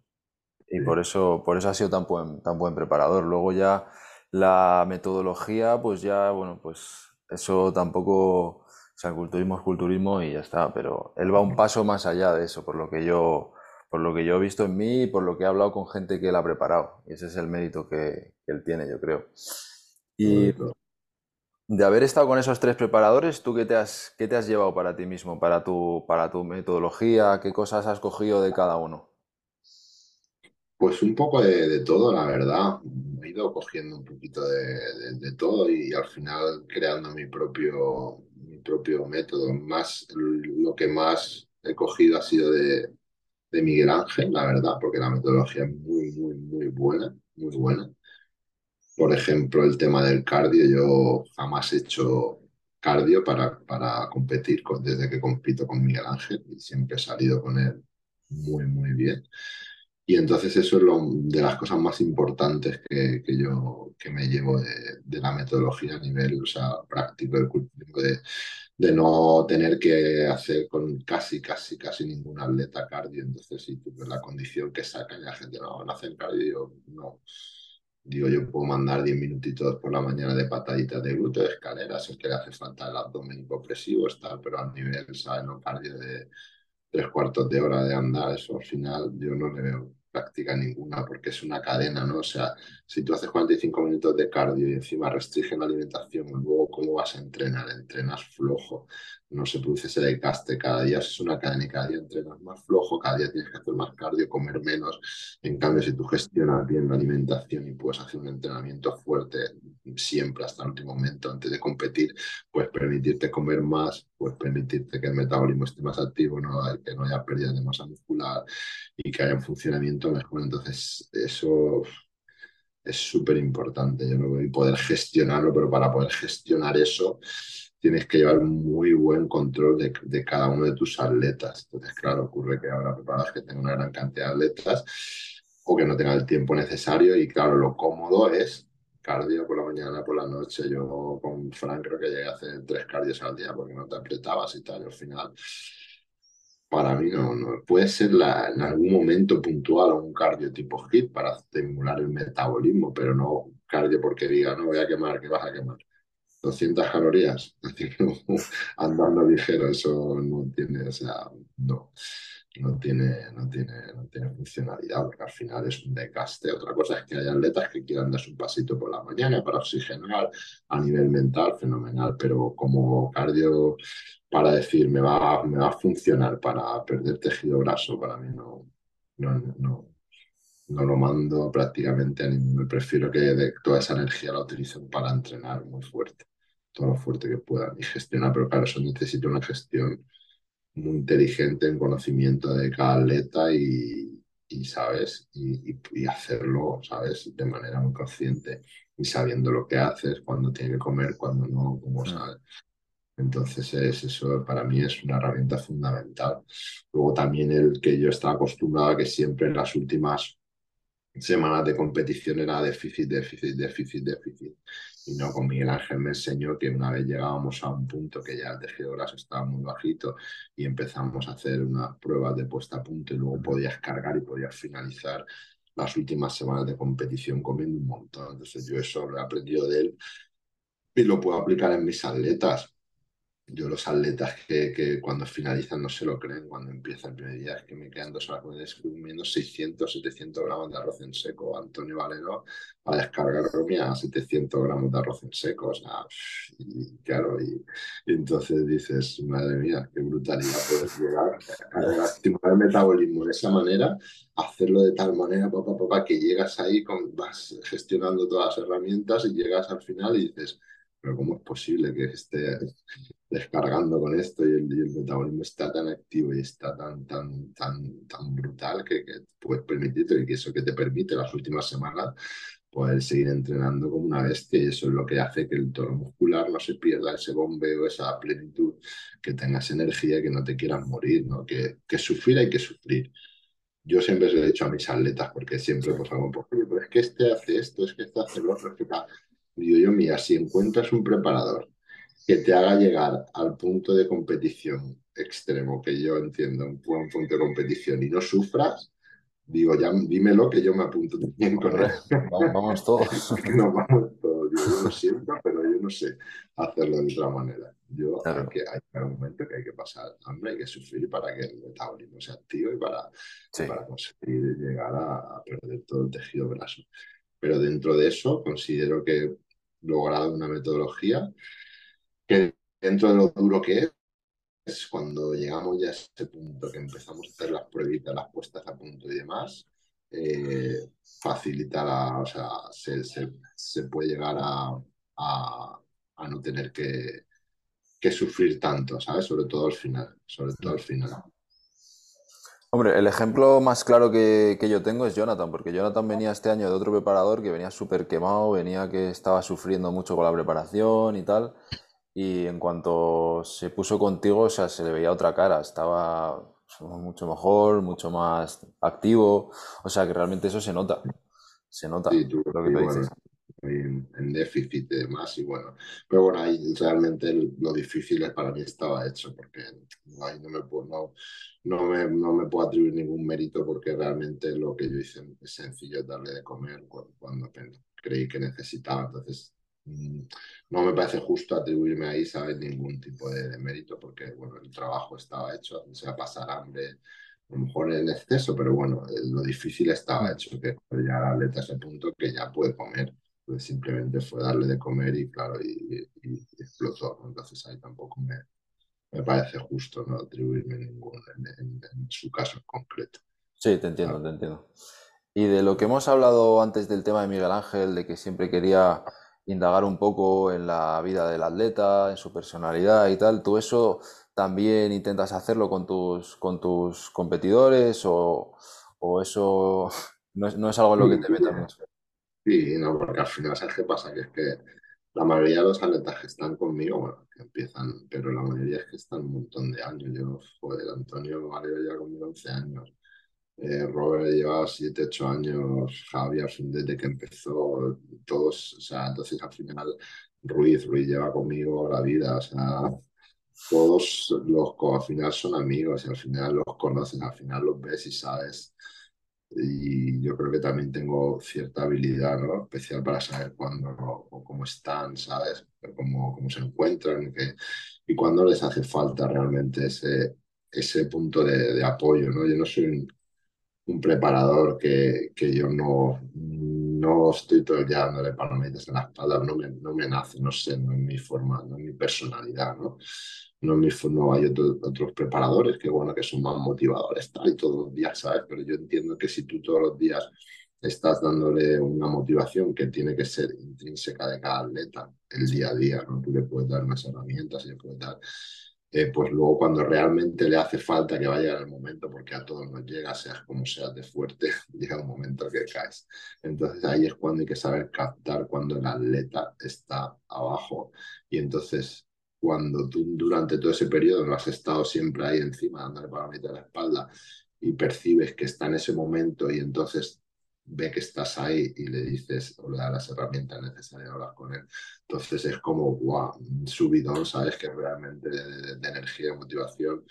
Y por eso, por eso ha sido tan buen, tan buen preparador. Luego ya la metodología, pues ya, bueno, pues eso tampoco sea, culturismo es culturismo y ya está, pero él va un paso más allá de eso, por lo que yo, por lo que yo he visto en mí y por lo que he hablado con gente que él ha preparado. Y ese es el mérito que, él tiene, yo creo. Y de haber estado con esos tres preparadores, ¿tú qué te has, qué te has llevado para ti mismo, para tu, para tu metodología? ¿Qué cosas has cogido de cada uno? Pues un poco de, todo, la verdad. He ido cogiendo un poquito de, de, todo y al final creando mi propio, propio método. Más, lo que más he cogido ha sido de, de Miguel Ángel, la verdad, porque la metodología es muy, muy, muy buena, muy buena. Por ejemplo, el tema del cardio, yo jamás he hecho cardio para, para competir desde que compito con Miguel Ángel y siempre he salido con él muy, muy bien. Y entonces eso es lo, de las cosas más importantes que, que yo que me llevo de, de, la metodología a nivel o sea, práctico de, de, no tener que hacer con casi, casi, casi ningún atleta cardio. Entonces, si tú ves la condición que saca la gente no, no hace cardio, yo no. Digo, yo puedo mandar 10 minutitos por la mañana de pataditas de glúteo, de escaleras, es que le hace falta el abdomen hipopresivo, está, pero a nivel, ¿sabes? No cardio de tres cuartos de hora de andar, eso al final yo no le veo práctica ninguna porque es una cadena, ¿no? O sea, si tú haces 45 minutos de cardio y encima restringen la alimentación, luego cómo vas a entrenar, entrenas flojo, no se produce ese desgaste, cada día es una cadena y cada día entrenas más flojo, cada día tienes que hacer más cardio, comer menos. En cambio, si tú gestionas bien la alimentación y puedes hacer un entrenamiento fuerte siempre hasta el último momento antes de competir, puedes permitirte comer más, puedes permitirte que el metabolismo esté más activo, ¿no? que no haya pérdida de masa muscular y que haya un funcionamiento mejor. Entonces, eso es súper importante, yo no voy a poder gestionarlo, pero para poder gestionar eso tienes que llevar muy buen control de, de, cada uno de tus atletas. Entonces, claro, ocurre que ahora preparados que tengan una gran cantidad de atletas o que no tengan el tiempo necesario y claro, lo cómodo es cardio por la mañana, por la noche. Yo con Frank creo que llegué a hacer tres cardios al día porque no te apretabas y tal. Y al final, para mí no, no. puede ser la, en algún momento puntual un cardio tipo HIT para estimular el metabolismo, pero no cardio porque diga, no voy a quemar, que vas a quemar. 200 calorías andando ligero, eso no tiene, o sea, no no tiene, no, tiene, no tiene funcionalidad, porque al final es un desgaste. Otra cosa es que hay atletas que quieran darse un pasito por la mañana para oxigenar a nivel mental, fenomenal, pero como cardio para decir me va, me va a funcionar para perder tejido graso, para mí no, no, no, no lo mando prácticamente a ninguno. Prefiero que toda esa energía la utilicen para entrenar muy fuerte, todo lo fuerte que puedan y gestionar, pero claro, eso necesita una gestión muy inteligente en conocimiento de cada atleta y, y, ¿sabes? Y, y, hacerlo, ¿sabes? De manera muy consciente y sabiendo lo que haces, cuando tiene que comer, cuando no, como mm. sabes. Entonces, es, eso para mí es una herramienta fundamental. Luego también el que yo estaba acostumbrado a que siempre en las últimas semanas de competición era déficit, déficit, déficit, déficit. Y no, con Miguel Ángel me enseñó que una vez llegábamos a un punto que ya el tejido graso estaba muy bajito y empezamos a hacer unas pruebas de puesta a punto y luego podías cargar y podías finalizar las últimas semanas de competición comiendo un montón. Entonces yo eso lo he aprendido de él y lo puedo aplicar en mis atletas yo los atletas que, que, cuando finalizan no se lo creen, cuando empieza el primer día, es que me quedan dos horas comiendo 600, 700 gramos de arroz en seco. Antonio Valero a descargar a 700 gramos de arroz en seco. O sea, claro, y, entonces dices, madre mía, qué brutalidad puedes llegar a, estimular el metabolismo de esa manera, hacerlo de tal manera, papá, papá, que llegas ahí, con, vas gestionando todas las herramientas y llegas al final y dices, pero ¿cómo es posible que esté descargando con esto y el, metabolismo está tan activo y está tan, tan, tan, tan brutal que, que puedes permitirte y eso que te permite las últimas semanas poder seguir entrenando como una bestia y eso es lo que hace que el tono muscular no se pierda ese bombeo, esa plenitud, que tengas energía y que no te quieras morir, ¿no? Que, que sufrir hay que sufrir. Yo siempre se lo he dicho a mis atletas porque siempre pues algo, pues, pero es que este hace esto, es que este hace lo otro, es que Digo yo, mira, si encuentras un preparador que te haga llegar al punto de competición extremo, que yo entiendo, un punto de competición y no sufras, digo, ya dímelo que yo me apunto también con él. Vamos, todos. Nos vamos todos. yo lo siento, pero yo no sé hacerlo de otra manera. Yo hay, que, hay un momento que hay que pasar hambre, hay que sufrir para que el metabolismo sea activo y para, para conseguir llegar a, a, perder todo el tejido graso. Pero dentro de eso considero que logrado una metodología que dentro de lo duro que es, es cuando llegamos ya a ese punto que empezamos a hacer las pruebas, las puestas a punto y demás, eh, facilita la, o sea, se, se, puede llegar a, a, a, no tener que, que sufrir tanto, ¿sabes? Sobre todo al final, sobre todo al final. Hombre, el ejemplo más claro que, yo tengo es Jonathan, porque Jonathan venía este año de otro preparador que venía súper quemado, venía que estaba sufriendo mucho con la preparación y tal, y en cuanto se puso contigo, o sea, se le veía otra cara, estaba mucho mejor, mucho más activo, o sea, que realmente eso se nota, se nota lo que dices en, déficit y demás. Y bueno, pero bueno, ahí realmente lo difícil es para mí estaba hecho, porque ahí no me puedo, no, no, me, no me puedo atribuir ningún mérito porque realmente lo que yo hice es sencillo, darle de comer cuando, creí que necesitaba. Entonces, mm, no me parece justo atribuirme ahí, ¿sabes? Ningún tipo de, mérito, porque, bueno, el trabajo estaba hecho, o sea, pasar hambre, a lo mejor en exceso, pero bueno, lo difícil estaba hecho, que llegar al atleta a ese punto que ya puede comer. Pues simplemente fue darle de comer y claro, y, explotó. Entonces ahí tampoco me, me parece justo no atribuirme ningún su caso en concreto. Sí, te entiendo, te entiendo. Y de lo que hemos hablado antes del tema de Miguel Ángel, de que siempre quería indagar un poco en la vida del atleta, en su personalidad y tal, ¿tú eso también intentas hacerlo con tus, con tus competidores o, o eso no es, no es, algo en lo que te metas mucho? Sí, no, porque al final, ¿sabes qué pasa? Que es que la mayoría de los atletas que están conmigo, bueno, que empiezan, pero la mayoría es que están un montón de años. Yo, joder, Antonio Mario lleva conmigo 11 años. Eh, Robert lleva 7, 8 años, Javier desde que empezó, todos, o sea, entonces al final Ruiz, Ruiz lleva conmigo la vida, o sea, todos los al final son amigos y al final los conoces, al final los ves y sabes y yo creo que también tengo cierta habilidad, ¿no? Especial para saber cuándo o cómo están, ¿sabes? Cómo, cómo se encuentran que, y cuándo les hace falta realmente ese, ese punto de, apoyo, ¿no? Yo no soy un, un preparador que, que, yo no, no estoy todo el día dándole palomitas en la espalda, no me, no me nace, no sé, no es mi forma, no es mi personalidad, ¿no? no, no hay otros preparadores que, bueno, que son más motivadores tal, y todos los días, ¿sabes? Pero yo entiendo que si tú todos los días estás dándole una motivación que tiene que ser intrínseca de cada atleta, el día a día, ¿no? Tú le puedes dar unas herramientas le puedes dar eh, pues luego cuando realmente le hace falta que vaya el momento, porque a todos nos llega, seas como seas de fuerte, llega un momento que caes. Entonces ahí es cuando hay que saber captar cuando el atleta está abajo. Y entonces cuando tú durante todo ese periodo no has estado siempre ahí encima, dándole para la mitad de la espalda, y percibes que está en ese momento y entonces ve que estás ahí y le dices o le das las herramientas necesarias hablar con él. Entonces es como, wow, subidón, ¿sabes? Que realmente de, de energía y motivación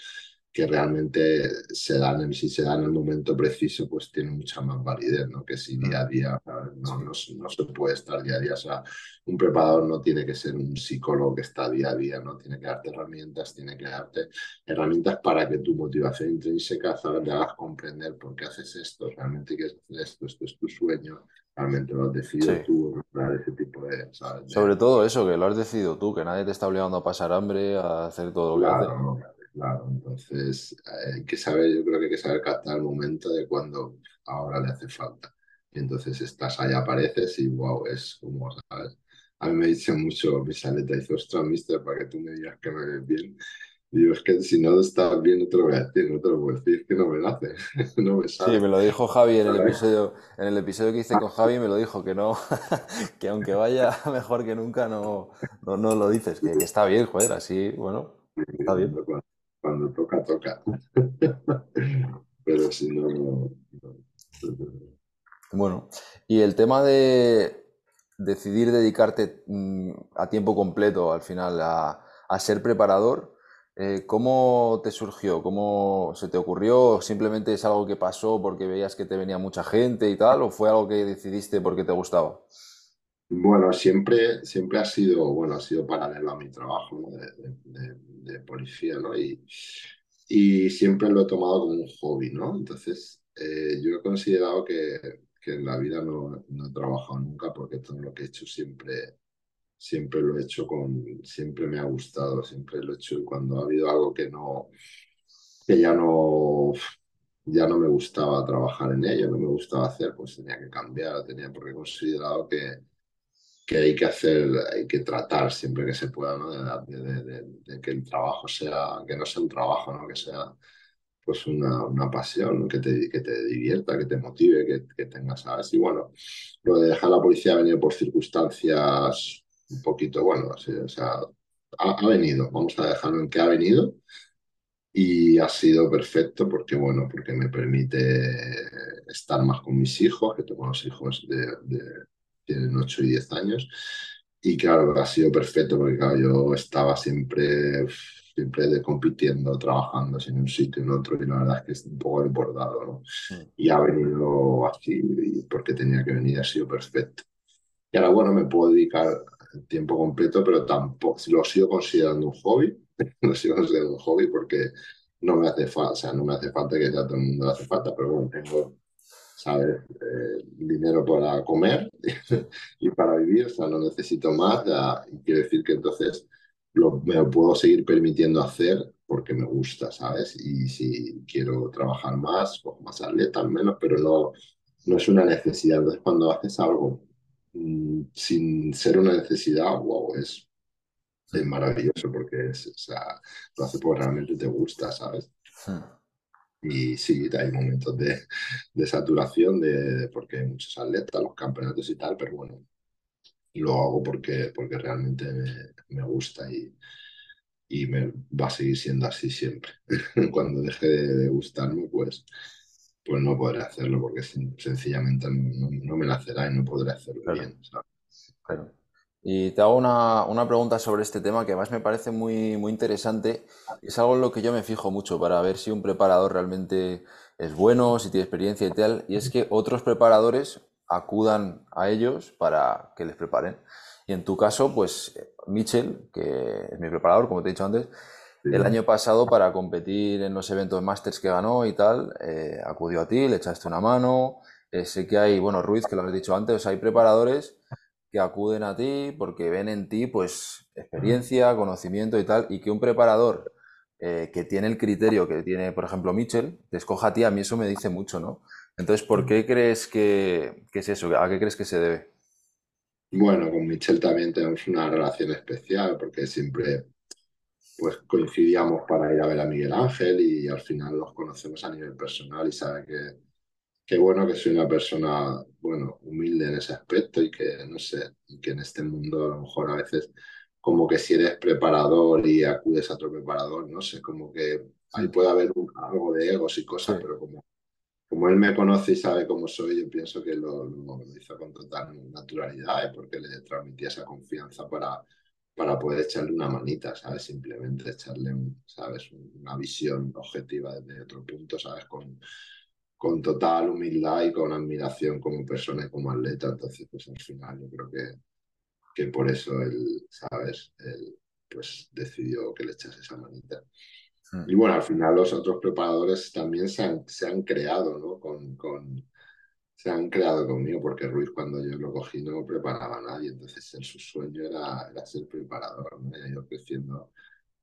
que realmente se dan, si se dan en el momento preciso, pues tiene mucha más validez, ¿no? Que si día a día, no, no, no, se puede estar día a día. O sea, un preparador no tiene que ser un psicólogo que está día a día, ¿no? Tiene que darte herramientas, tiene que darte herramientas para que tu motivación intrínseca. Te hagas comprender por qué haces esto, realmente quieres hacer esto, esto es tu sueño, realmente lo has decidido tú, ese tipo de, ¿sabes? Sobre todo eso, que lo has decidido tú, que nadie te está obligando a pasar hambre, a hacer todo lo que haces. Claro, entonces eh, hay que saber, yo creo que hay que saber captar el momento de cuando ahora le hace falta. Y entonces estás ahí, apareces y wow, es como, ¿sabes? A mí me dicen mucho mis atletas, dice, ostras, mister, para que tú me digas que me ves bien. Y digo, es que si no estás bien, no te lo voy a decir, no te lo puedo decir, que no me nace, no me sale. Sí, me lo dijo Javi en el episodio, en el episodio que hice con Javi, me lo dijo que no, que aunque vaya mejor que nunca, no, no, no lo dices, que, que, está bien, joder, así, bueno, está bien cuando toca, toca. Pero si no, Bueno, y el tema de decidir dedicarte mm, a tiempo completo al final a, ser preparador, eh, ¿cómo te surgió? ¿Cómo se te ocurrió? ¿Simplemente es algo que pasó porque veías que te venía mucha gente y tal? ¿O fue algo que decidiste porque te gustaba? Bueno, siempre, siempre ha sido, bueno, ha sido paralelo a mi trabajo de, policía, ¿no? Y, y siempre lo he tomado como un hobby, ¿no? Entonces, eh, yo he considerado que, que en la vida no, no, he trabajado nunca porque todo lo que he hecho siempre, siempre lo he hecho con, siempre me ha gustado, siempre lo he hecho y cuando ha habido algo que no, que ya no, ya no me gustaba trabajar en ello, no me gustaba hacer, pues tenía que cambiar, tenía porque he considerado que que hay que hacer, hay que tratar siempre que se pueda, ¿no? de, que el trabajo sea, que no sea un trabajo, ¿no? que sea pues una, una pasión, que, te, que te divierta, que te motive, que, que tengas, ¿sabes? Y bueno, lo de dejar la policía ha venido por circunstancias un poquito, bueno, o sea, ha, ha, venido, vamos a dejarlo en que ha venido y ha sido perfecto porque, bueno, porque me permite estar más con mis hijos, que tengo los hijos de, tienen 8 y 10 años. Y claro, ha sido perfecto porque claro, yo estaba siempre, siempre compitiendo, trabajando en un sitio, en otro, y la verdad es que es un poco desbordado, ¿no? Y ha venido así, porque tenía que venir, ha sido perfecto. Y ahora, bueno, me puedo dedicar tiempo completo, pero tampoco, lo sigo considerando un hobby, lo sigo considerando un hobby porque no me hace falta, o sea, no me hace falta que ya todo el mundo le hace falta, pero bueno, tengo ¿sabes? Eh, dinero para comer y para vivir, o sea, no necesito más, y quiere decir que entonces lo, me lo puedo seguir permitiendo hacer porque me gusta, ¿sabes? Y si quiero trabajar más, pues más atleta al menos, pero no, no es una necesidad. Entonces, cuando haces algo mm, sin ser una necesidad, wow, es, es maravilloso porque es, lo hace porque realmente te gusta, ¿sabes? Hmm. Y sí, hay momentos de, de saturación de, porque hay muchos atletas, los campeonatos y tal, pero bueno, lo hago porque, porque realmente me, me gusta y, y me va a seguir siendo así siempre. Cuando deje de, gustarme, pues, pues no podré hacerlo porque sencillamente no, no me nacerá y no podré hacerlo bien. Claro. Y te hago una, una, pregunta sobre este tema que además me parece muy, muy interesante. Es algo en lo que yo me fijo mucho para ver si un preparador realmente es bueno, si tiene experiencia y tal. Y es que otros preparadores acudan a ellos para que les preparen. Y en tu caso, pues Mitchell, que es mi preparador, como te he dicho antes, el año pasado para competir en los eventos Masters que ganó y tal, eh, acudió a ti, le echaste una mano. Eh, sé que hay, bueno, Ruiz, que lo has dicho antes, hay preparadores que acuden a ti porque ven en ti pues experiencia, conocimiento y tal, y que un preparador eh, que tiene el criterio que tiene, por ejemplo, Mitchell, te escoja a ti, a mí eso me dice mucho, ¿no? Entonces, ¿por qué crees que, que es eso? ¿A qué crees que se debe? Bueno, con Mitchell también tenemos una relación especial porque siempre pues coincidíamos para ir a ver a Miguel Ángel y al final los conocemos a nivel personal y sabe que, que bueno, que soy una persona, bueno, humilde en ese aspecto y que, no sé, y que en este mundo a lo mejor a veces como que si eres preparador y acudes a otro preparador, no sé, como que ahí puede haber algo de egos y cosas, pero como, como él me conoce y sabe cómo soy, yo pienso que lo, lo, hizo con total naturalidad, ¿eh? porque le transmitía esa confianza para para poder echarle una manita, ¿sabes? Simplemente echarle, ¿sabes? Una visión objetiva desde otro punto, ¿sabes? Con, con total humildad y con admiración como persona y como atleta. Entonces, pues al final yo creo que, que por eso él, ¿sabes? Él, pues decidió que le echase esa manita. Hmm. Y bueno, al final los otros preparadores también se han, se han creado, ¿no? Con, con, se han creado conmigo, porque Ruiz cuando yo lo cogí no preparaba a nadie, entonces en su sueño era, era ser preparador, ¿no? Y ha ido creciendo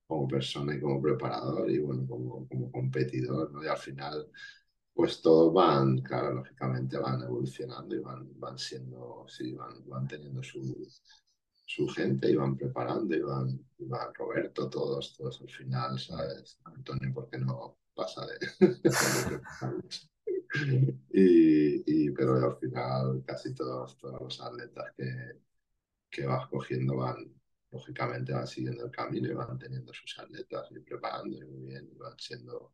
como persona y como preparador y bueno, como, como competidor, ¿no? Y al final, pues todos van, claro, lógicamente van evolucionando y van, van siendo, sí, van, van teniendo su, su gente y van preparando y van, y van Roberto, todos, todos al final, ¿sabes? Antonio, ¿por qué no pasa de... y, pero al final casi todos, todos los atletas que, que vas cogiendo van, lógicamente van siguiendo el camino y van teniendo sus atletas y preparando muy bien y van siendo,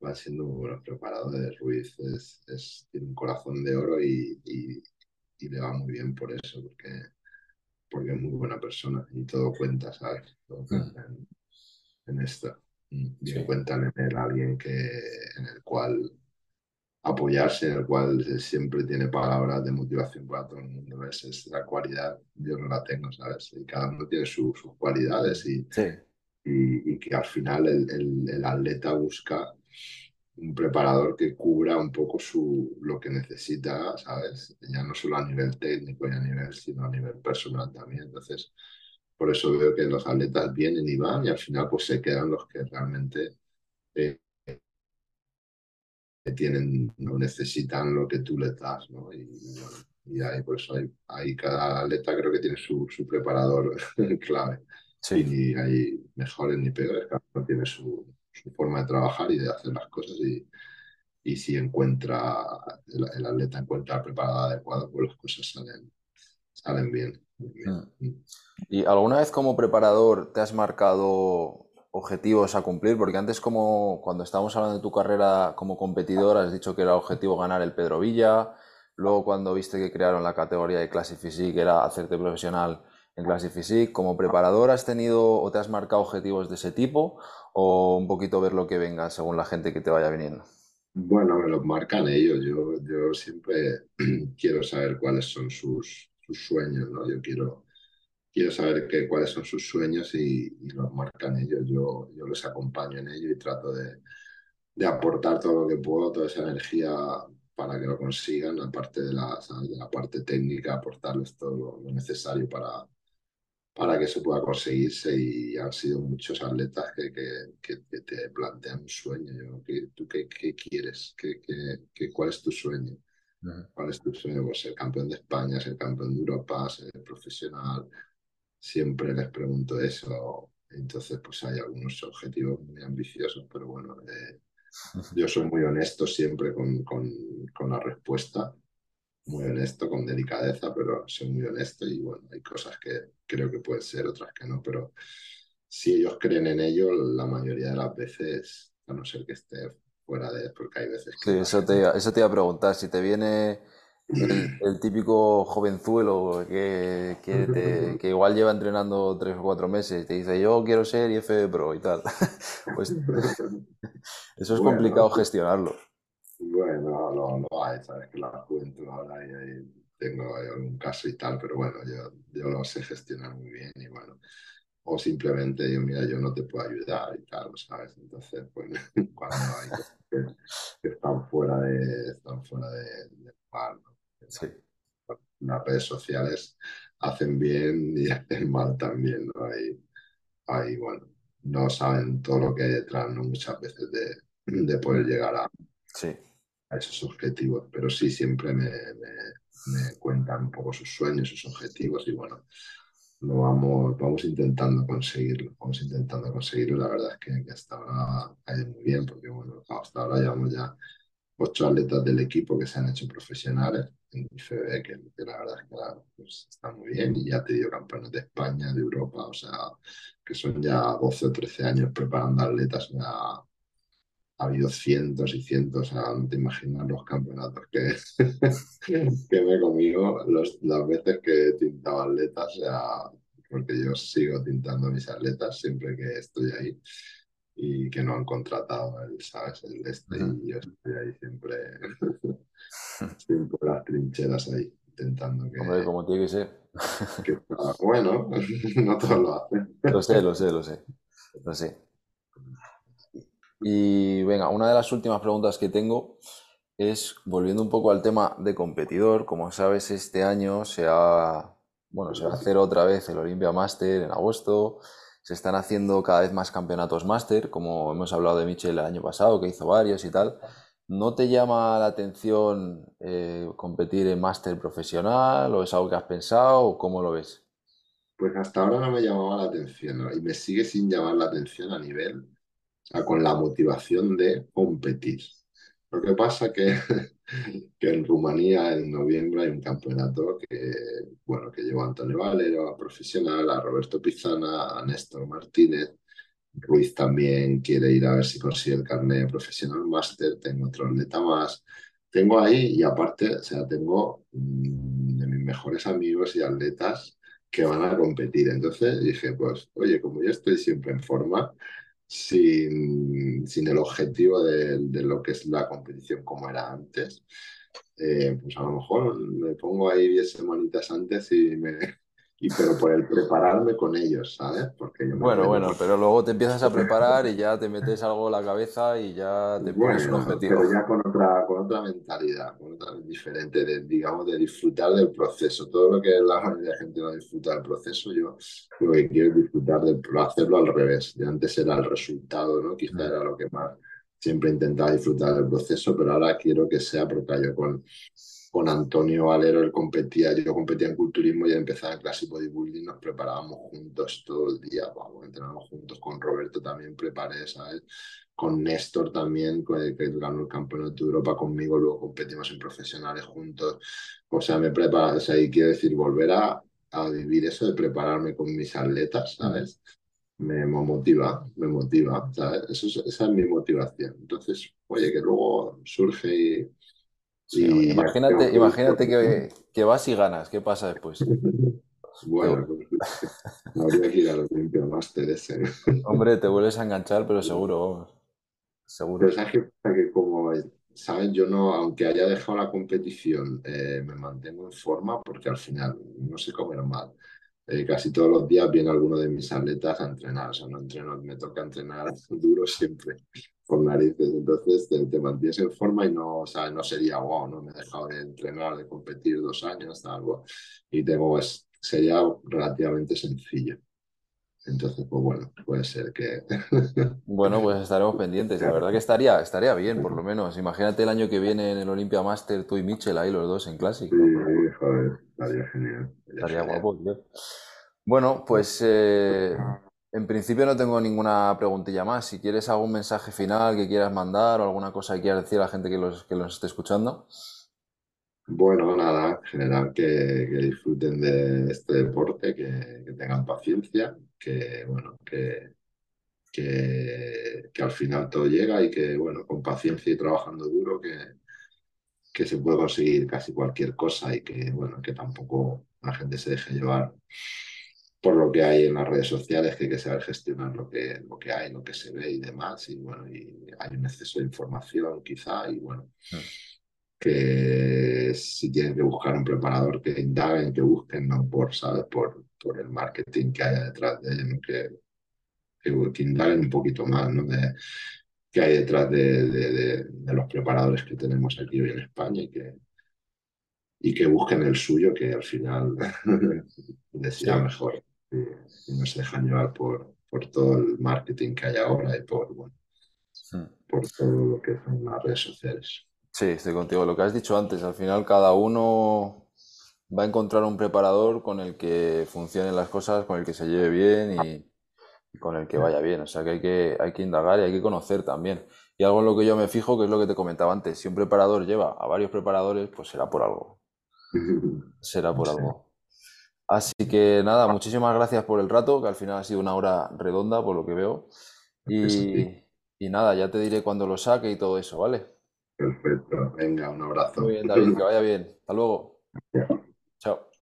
van siendo muy buenos preparadores. Ruiz es, es, tiene un corazón de oro y, y, le va muy bien por eso, porque, porque es muy buena persona y todo cuenta, ¿sabes? Todo cuenta en, esto. Bien cuentan en él alguien que, en el cual apoyarse, en el cual siempre tiene palabras de motivación para todo el mundo. Es la cualidad, yo no la tengo, ¿sabes? Y cada uno tiene sus cualidades y, y, que al final el, el, atleta busca un preparador que cubra un poco su, lo que necesita, ¿sabes? Ya no solo a nivel técnico y a nivel, sino a nivel personal también. Entonces, por eso veo que los atletas vienen y van y al final pues se quedan los que realmente eh, tienen, no necesitan lo que tú le das, ¿no? Y, y ahí, pues hay, hay, cada atleta creo que tiene su, su preparador clave. Sí. Y hay mejores ni peores, cada uno tiene su, su, forma de trabajar y de hacer las cosas y, y si encuentra, el, el, atleta encuentra el preparado adecuado, pues las cosas salen, salen bien. bien. Mm. ¿Y alguna vez como preparador te has marcado objetivos a cumplir? Porque antes, como cuando estábamos hablando de tu carrera como competidor, has dicho que era objetivo ganar el Pedro Villa. Luego, cuando viste que crearon la categoría de Classic Physique, era hacerte profesional en Classic Physique. ¿Como preparador has tenido o te has marcado objetivos de ese tipo? ¿O un poquito ver lo que venga según la gente que te vaya viniendo? Bueno, me los marcan ellos. Yo, yo siempre quiero saber cuáles son sus, sueños, ¿no? Yo quiero quiero saber qué, cuáles son sus sueños y, los marcan ellos. Yo, yo les acompaño en ello y trato de, de, aportar todo lo que puedo, toda esa energía para que lo consigan, aparte de la, de la parte técnica, aportarles todo lo, necesario para, para que eso pueda conseguirse. Y han sido muchos atletas que, que, que, te plantean un sueño. Yo, ¿Tú qué, qué quieres? ¿Qué, qué, cuál es tu sueño? ¿Cuál es tu sueño? Pues ser campeón de España, ser campeón de Europa, ser profesional, siempre les pregunto eso. Entonces, pues hay algunos objetivos muy ambiciosos, pero bueno, eh, yo soy muy honesto siempre con, con, con, la respuesta, muy honesto, con delicadeza, pero soy muy honesto y bueno, hay cosas que creo que pueden ser, otras que no, pero si ellos creen en ello, la mayoría de las veces, a no ser que esté fuera de, porque hay veces que... Sí, eso te, eso te iba a preguntar, si te viene el, típico jovenzuelo que, que, que, igual lleva entrenando tres o cuatro meses y te dice yo quiero ser IF Pro y tal. Pues eso es complicado gestionarlo. Bueno, no, no hay, sabes que la juventud ahora y, tengo algún caso y tal, pero bueno, yo, yo lo sé gestionar muy bien y bueno, o simplemente yo, mira, yo no te puedo ayudar y tal, ¿sabes? Entonces, pues cuando hay que, que están fuera de, están fuera de, de Sí. Las redes sociales hacen bien y hacen mal también, ¿no? Ahí, bueno, no saben todo lo que hay detrás, ¿no? Muchas veces de, de poder llegar a, sí. A esos objetivos, pero sí, siempre me, me, cuentan un poco sus sueños, sus objetivos y bueno, lo vamos, vamos intentando conseguirlo, vamos intentando conseguirlo. La verdad es que, hasta ahora ha ido muy bien, porque bueno, hasta ahora llevamos ya ocho atletas del equipo que se han hecho profesionales en IFB, que, que la verdad es que pues, está muy bien, y ya te digo campeones de España, de Europa, o sea, que son ya 12 o 13 años preparando atletas, ya ha habido cientos y cientos, no te imaginas los campeonatos que, que me he comido los, las veces que he tintado atletas, o sea, porque yo sigo tintando mis atletas siempre que estoy ahí y que no han contratado el, ¿sabes? el este y yo estoy ahí siempre, siempre las trincheras ahí intentando que... Hombre, como tiene que ser. que bueno, no todos lo hacen. Lo sé, lo sé, lo sé. Lo sé. Y venga, una de las últimas preguntas que tengo es, volviendo un poco al tema de competidor, como sabes, este año se ha, bueno, se va a hacer otra vez el Olympia Master en agosto, se están haciendo cada vez más campeonatos Master, como hemos hablado de Michel el año pasado, que hizo varios y tal. ¿No te llama la atención eh, competir en Master profesional o es algo que has pensado o cómo lo ves? Pues hasta ahora no me llamaba la atención y me sigue sin llamar la atención a nivel con la motivación de competir. Lo que pasa que, que en Rumanía en noviembre hay un campeonato que, bueno, que lleva a Antonio Valero, a profesional, a Roberto Pizana, a Néstor Martínez. Ruiz también quiere ir a ver si consigue el carnet profesional máster. Tengo otro atleta más. Tengo ahí y aparte, o sea, tengo mm, de mis mejores amigos y atletas que van a competir. Entonces dije, pues, oye, como yo estoy siempre en forma, sin, sin el objetivo de, de, lo que es la competición como era antes, eh, pues a lo mejor me pongo ahí 10 semanitas antes y me, y pero por el prepararme con ellos, ¿sabes? Porque bueno, bueno, pero luego te empiezas a preparar y ya te metes algo en la cabeza y ya te pones un objetivo. Pero ya con otra, con otra mentalidad, con otra diferente, de, digamos, de disfrutar del proceso. Todo lo que la mayoría de gente no disfruta del proceso, yo lo que quiero es disfrutar del hacerlo al revés. De antes era el resultado, ¿no? Quizá era lo que más siempre intentaba disfrutar del proceso, pero ahora quiero que sea porque yo con con Antonio Valero, él competía, yo competía en culturismo y empezaba en clase bodybuilding, nos preparábamos juntos todo el día, vamos, entrenábamos juntos, con Roberto también preparé, ¿sabes? Con Néstor también, que ganó el campeonato de Europa conmigo, luego competimos en profesionales juntos, o sea, me prepara, o sea, y quiero decir, volver a, a vivir eso de prepararme con mis atletas, ¿sabes? Me, motiva, me motiva, ¿sabes? Eso esa es mi motivación. Entonces, oye, que luego surge y imagínate, imagínate que, que, vas y ganas, ¿qué pasa después? Bueno, pues, habría que ir a los Master ese. Hombre, te vuelves a enganchar, pero seguro, seguro. Pero sabes que, como, ¿sabes? Yo no, aunque haya dejado la competición, eh, me mantengo en forma porque al final no sé comer mal. Eh, casi todos los días viene alguno de mis atletas a entrenar, o sea, no entreno, me toca entrenar duro siempre por narices. Entonces te, mantienes en forma y no, o sea, no sería wow, ¿no? Me he dejado de entrenar, de competir dos años, algo. Y tengo, es, sería relativamente sencillo. Entonces, pues bueno, puede ser que. Bueno, pues estaremos pendientes. La verdad que estaría, estaría bien, por lo menos. Imagínate el año que viene en el Olympia Master, tú y Mitchell ahí los dos en Classic. Sí, joder, estaría genial. Estaría, guapo, Bueno, pues eh, en principio no tengo ninguna preguntilla más. Si quieres algún mensaje final que quieras mandar o alguna cosa que quieras decir a la gente que los, que los esté escuchando. Bueno, nada, en general que, disfruten de este deporte, que, tengan paciencia, que bueno, que, que, al final todo llega y que bueno, con paciencia y trabajando duro que, que se puede conseguir casi cualquier cosa y que bueno, que tampoco la gente se deje llevar por lo que hay en las redes sociales, que hay que saber gestionar lo que, lo que hay, lo que se ve y demás, y bueno, y hay un exceso de información quizá, y bueno, que si tienen que buscar un preparador, que indaguen, que busquen, no por, ¿sabes? Por, por el marketing que haya detrás de ellos, que, que, indaguen un poquito más, ¿no? De, que hay detrás de, de, de, los preparadores que tenemos aquí hoy en España y que, y que busquen el suyo, que al final les sea mejor y, no se dejan llevar por, por todo el marketing que hay ahora y por, bueno, por todo lo que son las redes sociales. Sí, estoy contigo. Lo que has dicho antes, al final cada uno va a encontrar un preparador con el que funcionen las cosas, con el que se lleve bien y con el que vaya bien. O sea que hay que, hay que indagar y hay que conocer también. Y algo en lo que yo me fijo, que es lo que te comentaba antes, si un preparador lleva a varios preparadores, pues será por algo. Será por Sí, algo. Así que nada, muchísimas gracias por el rato, que al final ha sido una hora redonda por lo que veo. Y, sí. y nada, ya te diré cuando lo saque y todo eso, ¿vale? Perfecto. Venga, un Muy abrazo. bien, David, que vaya bien. Hasta luego. Chao.